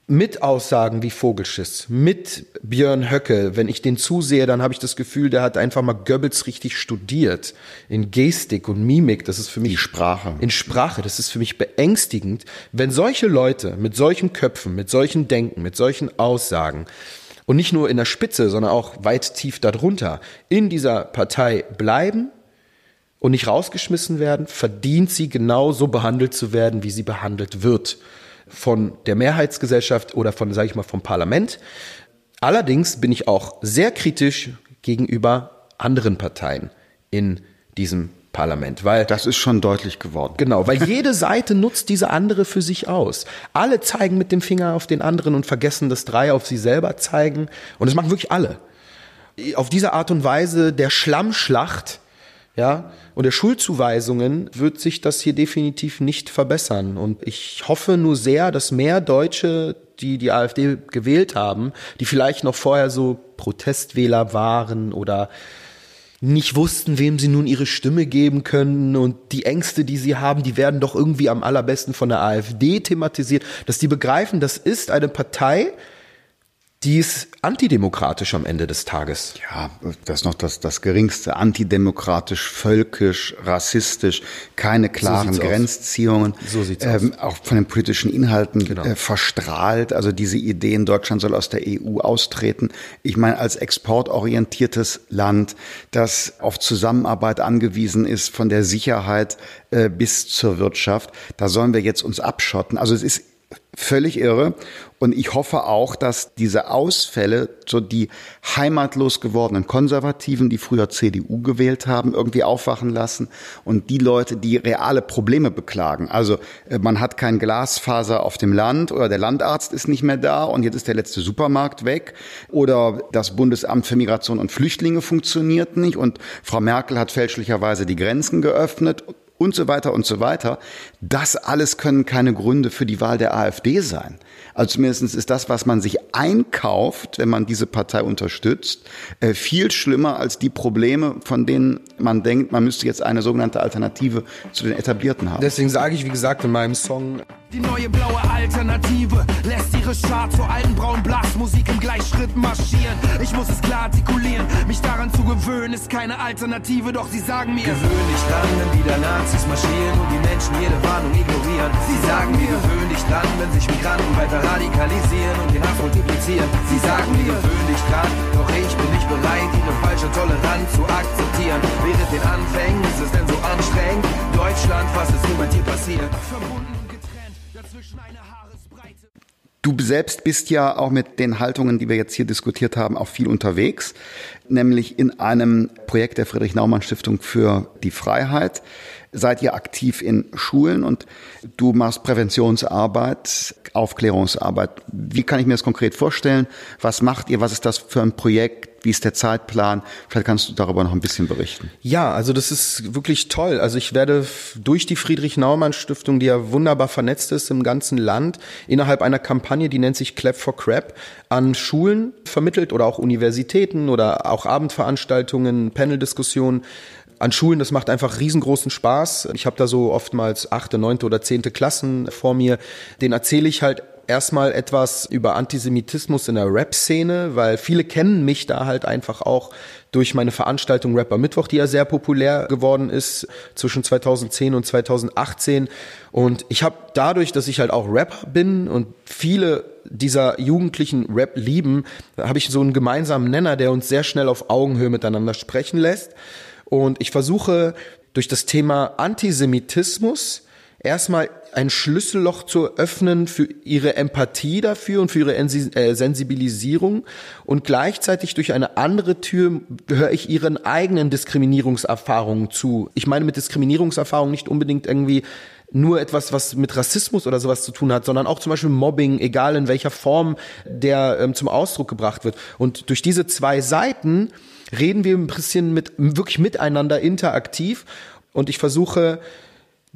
mit Aussagen wie Vogelschiss, mit Björn Höcke, wenn ich den zusehe, dann habe ich das Gefühl, der hat einfach mal Goebbels richtig studiert in Gestik und Mimik. Das ist für mich Die Sprache. In Sprache, das ist für mich beängstigend, wenn solche Leute mit solchen Köpfen, mit solchen Denken, mit solchen Aussagen und nicht nur in der Spitze, sondern auch weit tief darunter in dieser Partei bleiben und nicht rausgeschmissen werden, verdient sie genau so behandelt zu werden, wie sie behandelt wird von der Mehrheitsgesellschaft oder von, sage ich mal, vom Parlament. Allerdings bin ich auch sehr kritisch gegenüber anderen Parteien in diesem Parlament, weil das ist schon deutlich geworden. Genau, weil jede Seite nutzt diese andere für sich aus. Alle zeigen mit dem Finger auf den anderen und vergessen, dass drei auf sie selber zeigen. Und das machen wirklich alle. Auf diese Art und Weise der Schlammschlacht ja, und der Schuldzuweisungen wird sich das hier definitiv nicht verbessern. Und ich hoffe nur sehr, dass mehr Deutsche, die die AfD gewählt haben, die vielleicht noch vorher so Protestwähler waren oder nicht wussten, wem sie nun ihre Stimme geben können und die Ängste, die sie haben, die werden doch irgendwie am allerbesten von der AfD thematisiert, dass die begreifen, das ist eine Partei, die ist antidemokratisch am Ende des Tages. Ja, das ist noch das, das geringste. Antidemokratisch, völkisch, rassistisch, keine klaren so Grenzziehungen. Aus. So sieht's ähm, aus. Auch von den politischen Inhalten genau. äh, verstrahlt. Also diese Idee, in Deutschland soll aus der EU austreten. Ich meine, als exportorientiertes Land, das auf Zusammenarbeit angewiesen ist, von der Sicherheit äh, bis zur Wirtschaft, da sollen wir jetzt uns abschotten. Also es ist völlig irre. Und ich hoffe auch, dass diese Ausfälle, so die heimatlos gewordenen Konservativen, die früher CDU gewählt haben, irgendwie aufwachen lassen und die Leute, die reale Probleme beklagen. Also äh, man hat kein Glasfaser auf dem Land oder der Landarzt ist nicht mehr da und jetzt ist der letzte Supermarkt weg oder das Bundesamt für Migration und Flüchtlinge funktioniert nicht und Frau Merkel hat fälschlicherweise die Grenzen geöffnet und so weiter und so weiter. Das alles können keine Gründe für die Wahl der AfD sein. Also zumindest ist das, was man sich einkauft, wenn man diese Partei unterstützt, äh, viel schlimmer als die Probleme, von denen man denkt, man müsste jetzt eine sogenannte Alternative zu den etablierten haben. Deswegen sage ich, wie gesagt, in meinem Song, die neue blaue Alternative lässt ihre Schar zur alten braunen Blasmusik im Gleichschritt marschieren. Ich muss es klar artikulieren, mich daran zu gewöhnen ist keine Alternative, doch sie sagen mir Gewöhn dich dran, wenn wieder Nazis marschieren und die Menschen jede Warnung ignorieren. Sie sagen mir, gewöhn dich dran, wenn sich Migranten weiter radikalisieren und den Hass multiplizieren. Sie sagen mir, gewöhn dich dran, doch ich bin nicht bereit, ihre falsche Toleranz zu akzeptieren. Während den Anfängen ist es denn so anstrengend? Deutschland, was ist nun mit dir passiert? Verbunden Du selbst bist ja auch mit den Haltungen, die wir jetzt hier diskutiert haben, auch viel unterwegs, nämlich in einem Projekt der Friedrich Naumann Stiftung für die Freiheit. Seid ihr aktiv in Schulen und du machst Präventionsarbeit, Aufklärungsarbeit. Wie kann ich mir das konkret vorstellen? Was macht ihr? Was ist das für ein Projekt? Wie ist der Zeitplan? Vielleicht kannst du darüber noch ein bisschen berichten. Ja, also das ist wirklich toll. Also ich werde durch die Friedrich-Naumann-Stiftung, die ja wunderbar vernetzt ist im ganzen Land, innerhalb einer Kampagne, die nennt sich Clap for Crap, an Schulen vermittelt oder auch Universitäten oder auch Abendveranstaltungen, Paneldiskussionen an Schulen, das macht einfach riesengroßen Spaß. Ich habe da so oftmals achte, neunte oder zehnte Klassen vor mir. Den erzähle ich halt erstmal etwas über Antisemitismus in der Rap-Szene, weil viele kennen mich da halt einfach auch durch meine Veranstaltung Rapper Mittwoch, die ja sehr populär geworden ist zwischen 2010 und 2018. Und ich habe dadurch, dass ich halt auch Rapper bin und viele dieser Jugendlichen Rap lieben, habe ich so einen gemeinsamen Nenner, der uns sehr schnell auf Augenhöhe miteinander sprechen lässt. Und ich versuche durch das Thema Antisemitismus erstmal ein Schlüsselloch zu öffnen für ihre Empathie dafür und für ihre äh, Sensibilisierung und gleichzeitig durch eine andere Tür höre ich ihren eigenen Diskriminierungserfahrungen zu. Ich meine mit Diskriminierungserfahrungen nicht unbedingt irgendwie nur etwas, was mit Rassismus oder sowas zu tun hat, sondern auch zum Beispiel Mobbing, egal in welcher Form der ähm, zum Ausdruck gebracht wird. Und durch diese zwei Seiten reden wir ein bisschen mit, wirklich miteinander interaktiv und ich versuche,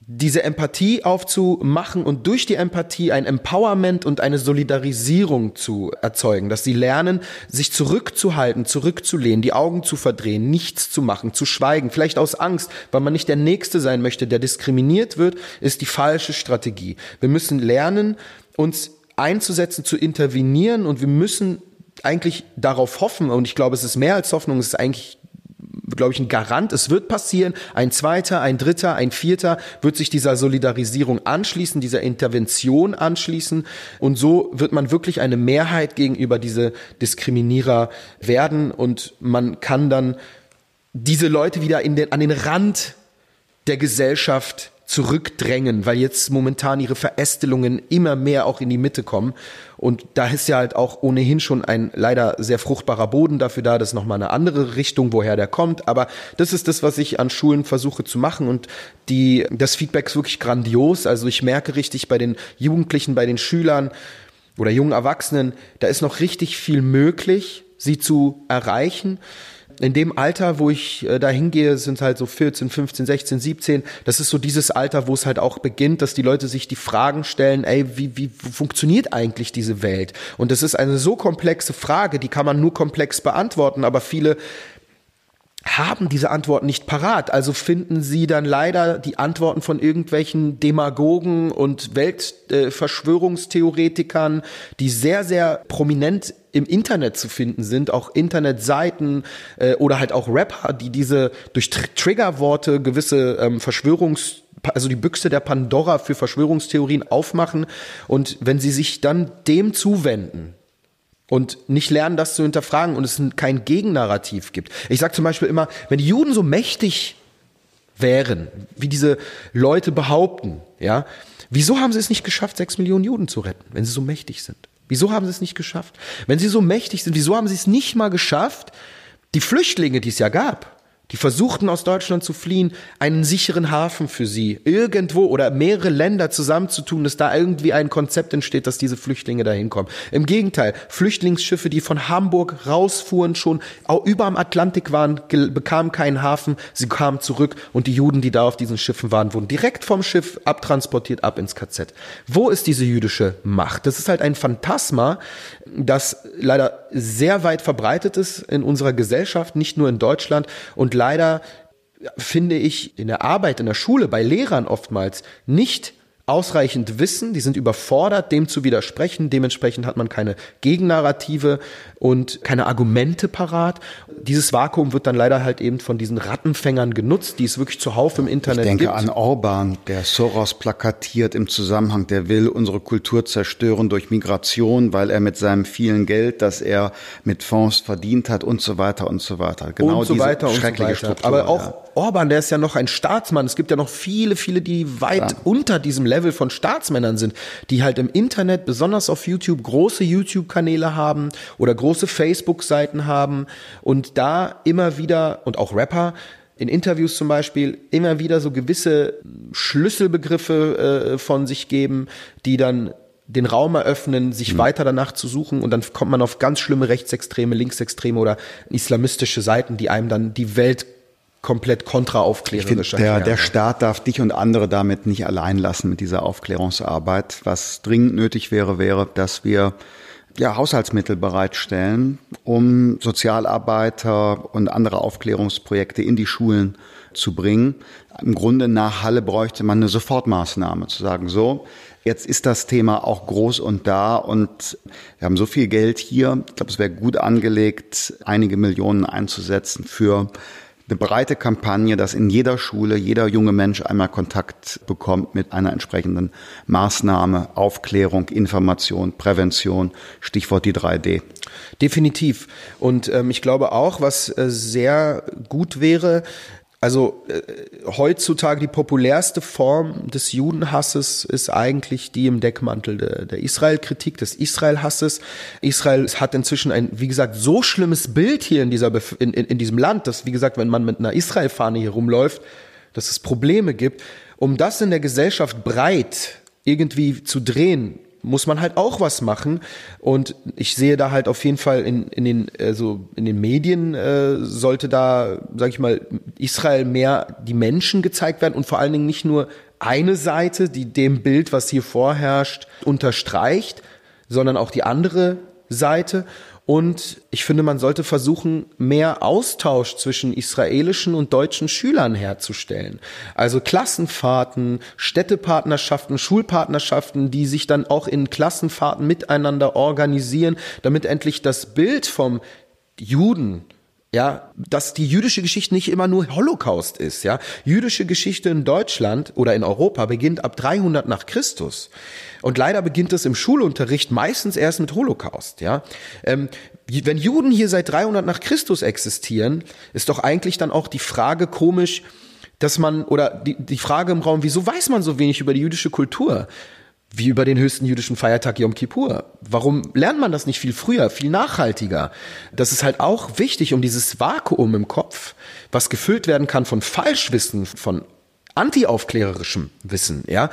diese Empathie aufzumachen und durch die Empathie ein Empowerment und eine Solidarisierung zu erzeugen, dass sie lernen, sich zurückzuhalten, zurückzulehnen, die Augen zu verdrehen, nichts zu machen, zu schweigen, vielleicht aus Angst, weil man nicht der Nächste sein möchte, der diskriminiert wird, ist die falsche Strategie. Wir müssen lernen, uns einzusetzen, zu intervenieren und wir müssen eigentlich darauf hoffen, und ich glaube, es ist mehr als Hoffnung, es ist eigentlich glaube ich, ein Garant. Es wird passieren. Ein zweiter, ein dritter, ein vierter wird sich dieser Solidarisierung anschließen, dieser Intervention anschließen. Und so wird man wirklich eine Mehrheit gegenüber diese Diskriminierer werden. Und man kann dann diese Leute wieder den, an den Rand der Gesellschaft zurückdrängen, weil jetzt momentan ihre Verästelungen immer mehr auch in die Mitte kommen. Und da ist ja halt auch ohnehin schon ein leider sehr fruchtbarer Boden dafür da. Das ist nochmal eine andere Richtung, woher der kommt. Aber das ist das, was ich an Schulen versuche zu machen. Und die, das Feedback ist wirklich grandios. Also ich merke richtig bei den Jugendlichen, bei den Schülern oder jungen Erwachsenen, da ist noch richtig viel möglich, sie zu erreichen in dem Alter, wo ich äh, da hingehe, sind halt so 14, 15, 16, 17. Das ist so dieses Alter, wo es halt auch beginnt, dass die Leute sich die Fragen stellen, ey, wie, wie funktioniert eigentlich diese Welt? Und das ist eine so komplexe Frage, die kann man nur komplex beantworten, aber viele haben diese Antworten nicht parat. Also finden sie dann leider die Antworten von irgendwelchen Demagogen und Weltverschwörungstheoretikern, äh, die sehr, sehr prominent im Internet zu finden sind, auch Internetseiten äh, oder halt auch Rapper, die diese durch Tr Triggerworte gewisse ähm, Verschwörungs also die Büchse der Pandora für Verschwörungstheorien aufmachen und wenn sie sich dann dem zuwenden, und nicht lernen, das zu hinterfragen und es kein Gegennarrativ gibt. Ich sage zum Beispiel immer, wenn die Juden so mächtig wären, wie diese Leute behaupten, ja, wieso haben sie es nicht geschafft, sechs Millionen Juden zu retten, wenn sie so mächtig sind? Wieso haben sie es nicht geschafft? Wenn sie so mächtig sind, wieso haben sie es nicht mal geschafft, die Flüchtlinge, die es ja gab, die versuchten aus Deutschland zu fliehen, einen sicheren Hafen für sie irgendwo oder mehrere Länder zusammenzutun, dass da irgendwie ein Konzept entsteht, dass diese Flüchtlinge da hinkommen. Im Gegenteil, Flüchtlingsschiffe, die von Hamburg rausfuhren, schon über am Atlantik waren, bekamen keinen Hafen, sie kamen zurück und die Juden, die da auf diesen Schiffen waren, wurden direkt vom Schiff abtransportiert ab ins KZ. Wo ist diese jüdische Macht? Das ist halt ein Phantasma, das leider sehr weit verbreitet ist in unserer Gesellschaft, nicht nur in Deutschland. Und leider finde ich in der Arbeit in der Schule bei Lehrern oftmals nicht ausreichend Wissen, die sind überfordert, dem zu widersprechen. Dementsprechend hat man keine Gegennarrative und keine Argumente parat. Dieses Vakuum wird dann leider halt eben von diesen Rattenfängern genutzt, die es wirklich zuhauf im Internet gibt. Ich denke gibt. an Orban, der Soros plakatiert im Zusammenhang, der will unsere Kultur zerstören durch Migration, weil er mit seinem vielen Geld, das er mit Fonds verdient hat und so weiter und so weiter. Genau und so diese weiter schreckliche und so weiter. Struktur. Aber auch ja. Orban, der ist ja noch ein Staatsmann. Es gibt ja noch viele, viele, die weit ja. unter diesem Level von Staatsmännern sind, die halt im Internet, besonders auf YouTube, große YouTube-Kanäle haben oder große Facebook-Seiten haben und da immer wieder, und auch Rapper, in Interviews zum Beispiel immer wieder so gewisse Schlüsselbegriffe äh, von sich geben, die dann den Raum eröffnen, sich mhm. weiter danach zu suchen und dann kommt man auf ganz schlimme rechtsextreme, linksextreme oder islamistische Seiten, die einem dann die Welt komplett kontraaufklärerisch der, der Staat darf dich und andere damit nicht allein lassen mit dieser Aufklärungsarbeit. Was dringend nötig wäre, wäre, dass wir ja, Haushaltsmittel bereitstellen, um Sozialarbeiter und andere Aufklärungsprojekte in die Schulen zu bringen. Im Grunde nach Halle bräuchte man eine Sofortmaßnahme, zu sagen, so, jetzt ist das Thema auch groß und da und wir haben so viel Geld hier. Ich glaube, es wäre gut angelegt, einige Millionen einzusetzen für eine breite Kampagne, dass in jeder Schule jeder junge Mensch einmal Kontakt bekommt mit einer entsprechenden Maßnahme, Aufklärung, Information, Prävention, Stichwort die 3D. Definitiv. Und ähm, ich glaube auch, was äh, sehr gut wäre, also äh, heutzutage die populärste Form des Judenhasses ist eigentlich die im Deckmantel der, der Israel-Kritik, des Israel-Hasses. Israel hat inzwischen ein, wie gesagt, so schlimmes Bild hier in, dieser, in, in, in diesem Land, dass, wie gesagt, wenn man mit einer Israel-Fahne hier rumläuft, dass es Probleme gibt. Um das in der Gesellschaft breit irgendwie zu drehen, muss man halt auch was machen. Und ich sehe da halt auf jeden Fall in, in den also in den Medien äh, sollte da, sag ich mal, Israel mehr die Menschen gezeigt werden und vor allen Dingen nicht nur eine Seite, die dem Bild, was hier vorherrscht, unterstreicht, sondern auch die andere Seite. Und ich finde, man sollte versuchen, mehr Austausch zwischen israelischen und deutschen Schülern herzustellen. Also Klassenfahrten, Städtepartnerschaften, Schulpartnerschaften, die sich dann auch in Klassenfahrten miteinander organisieren, damit endlich das Bild vom Juden ja, dass die jüdische Geschichte nicht immer nur Holocaust ist, ja. Jüdische Geschichte in Deutschland oder in Europa beginnt ab 300 nach Christus. Und leider beginnt es im Schulunterricht meistens erst mit Holocaust, ja. Ähm, wenn Juden hier seit 300 nach Christus existieren, ist doch eigentlich dann auch die Frage komisch, dass man, oder die, die Frage im Raum, wieso weiß man so wenig über die jüdische Kultur? Wie über den höchsten jüdischen Feiertag Yom Kippur. Warum lernt man das nicht viel früher, viel nachhaltiger? Das ist halt auch wichtig, um dieses Vakuum im Kopf, was gefüllt werden kann von Falschwissen, von antiaufklärerischem Wissen, ja,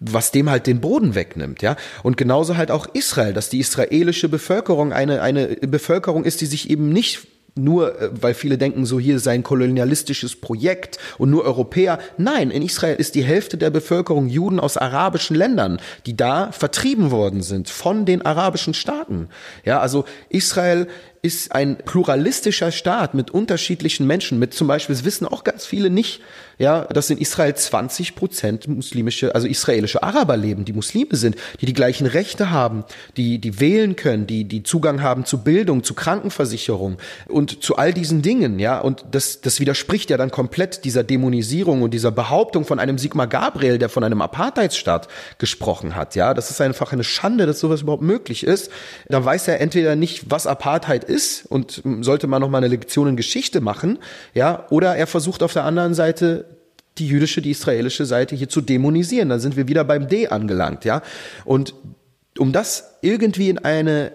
was dem halt den Boden wegnimmt, ja. Und genauso halt auch Israel, dass die israelische Bevölkerung eine, eine Bevölkerung ist, die sich eben nicht nur, äh, weil viele denken, so hier sei ein kolonialistisches Projekt und nur Europäer. Nein, in Israel ist die Hälfte der Bevölkerung Juden aus arabischen Ländern, die da vertrieben worden sind von den arabischen Staaten. Ja, also Israel ist ein pluralistischer Staat mit unterschiedlichen Menschen, mit zum Beispiel, das wissen auch ganz viele nicht, ja, dass in Israel 20 Prozent muslimische, also israelische Araber leben, die Muslime sind, die die gleichen Rechte haben, die, die wählen können, die, die Zugang haben zu Bildung, zu Krankenversicherung und zu all diesen Dingen, ja, und das, das widerspricht ja dann komplett dieser Dämonisierung und dieser Behauptung von einem Sigmar Gabriel, der von einem Apartheidsstaat gesprochen hat, ja, das ist einfach eine Schande, dass sowas überhaupt möglich ist. Da weiß er entweder nicht, was Apartheid ist und sollte man noch mal eine Lektion in Geschichte machen, ja, oder er versucht auf der anderen Seite die jüdische, die israelische Seite hier zu dämonisieren. Dann sind wir wieder beim D angelangt, ja. Und um das irgendwie in eine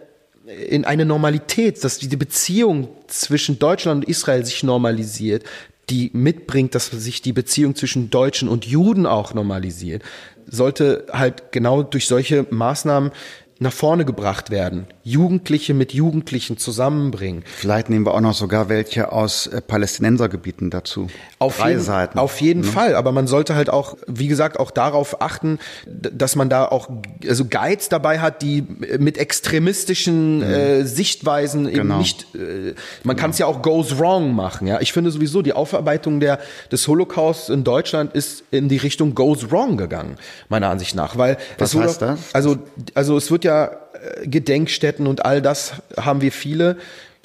in eine Normalität, dass die Beziehung zwischen Deutschland und Israel sich normalisiert, die mitbringt, dass sich die Beziehung zwischen Deutschen und Juden auch normalisiert, sollte halt genau durch solche Maßnahmen nach vorne gebracht werden. Jugendliche mit Jugendlichen zusammenbringen. Vielleicht nehmen wir auch noch sogar welche aus äh, Palästinensergebieten dazu. Auf Drei jeden, Seiten. Auf jeden ne? Fall. Aber man sollte halt auch, wie gesagt, auch darauf achten, dass man da auch also Guides dabei hat, die mit extremistischen mhm. äh, Sichtweisen genau. eben nicht. Äh, man genau. kann es ja auch goes wrong machen. Ja, ich finde sowieso die Aufarbeitung der des Holocaust in Deutschland ist in die Richtung goes wrong gegangen, meiner Ansicht nach, weil was heißt das? Also also es wird ja äh, Gedenkstätten und all das haben wir viele,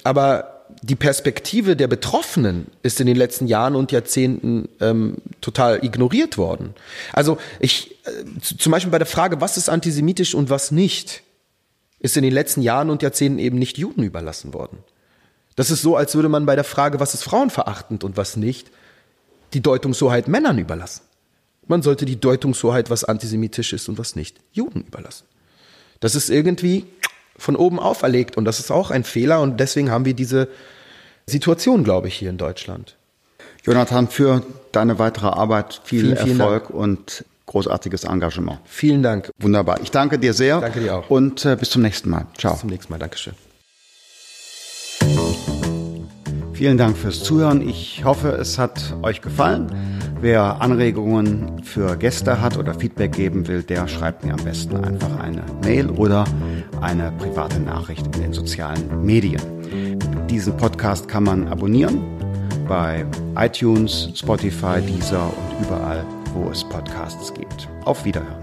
aber die Perspektive der Betroffenen ist in den letzten Jahren und Jahrzehnten ähm, total ignoriert worden. Also ich äh, zum Beispiel bei der Frage, was ist antisemitisch und was nicht, ist in den letzten Jahren und Jahrzehnten eben nicht Juden überlassen worden. Das ist so, als würde man bei der Frage, was ist frauenverachtend und was nicht, die Deutungshoheit Männern überlassen. Man sollte die Deutungshoheit, was antisemitisch ist und was nicht, Juden überlassen. Das ist irgendwie von oben auferlegt und das ist auch ein Fehler und deswegen haben wir diese Situation, glaube ich, hier in Deutschland. Jonathan, für deine weitere Arbeit viel vielen, vielen Erfolg Dank. und großartiges Engagement. Vielen Dank. Wunderbar. Ich danke dir sehr. Danke dir auch. Und äh, bis zum nächsten Mal. Ciao. Bis zum nächsten Mal. Dankeschön. Vielen Dank fürs Zuhören. Ich hoffe, es hat euch gefallen. Wer Anregungen für Gäste hat oder Feedback geben will, der schreibt mir am besten einfach eine Mail oder eine private Nachricht in den sozialen Medien. Diesen Podcast kann man abonnieren bei iTunes, Spotify, Deezer und überall, wo es Podcasts gibt. Auf Wiederhören.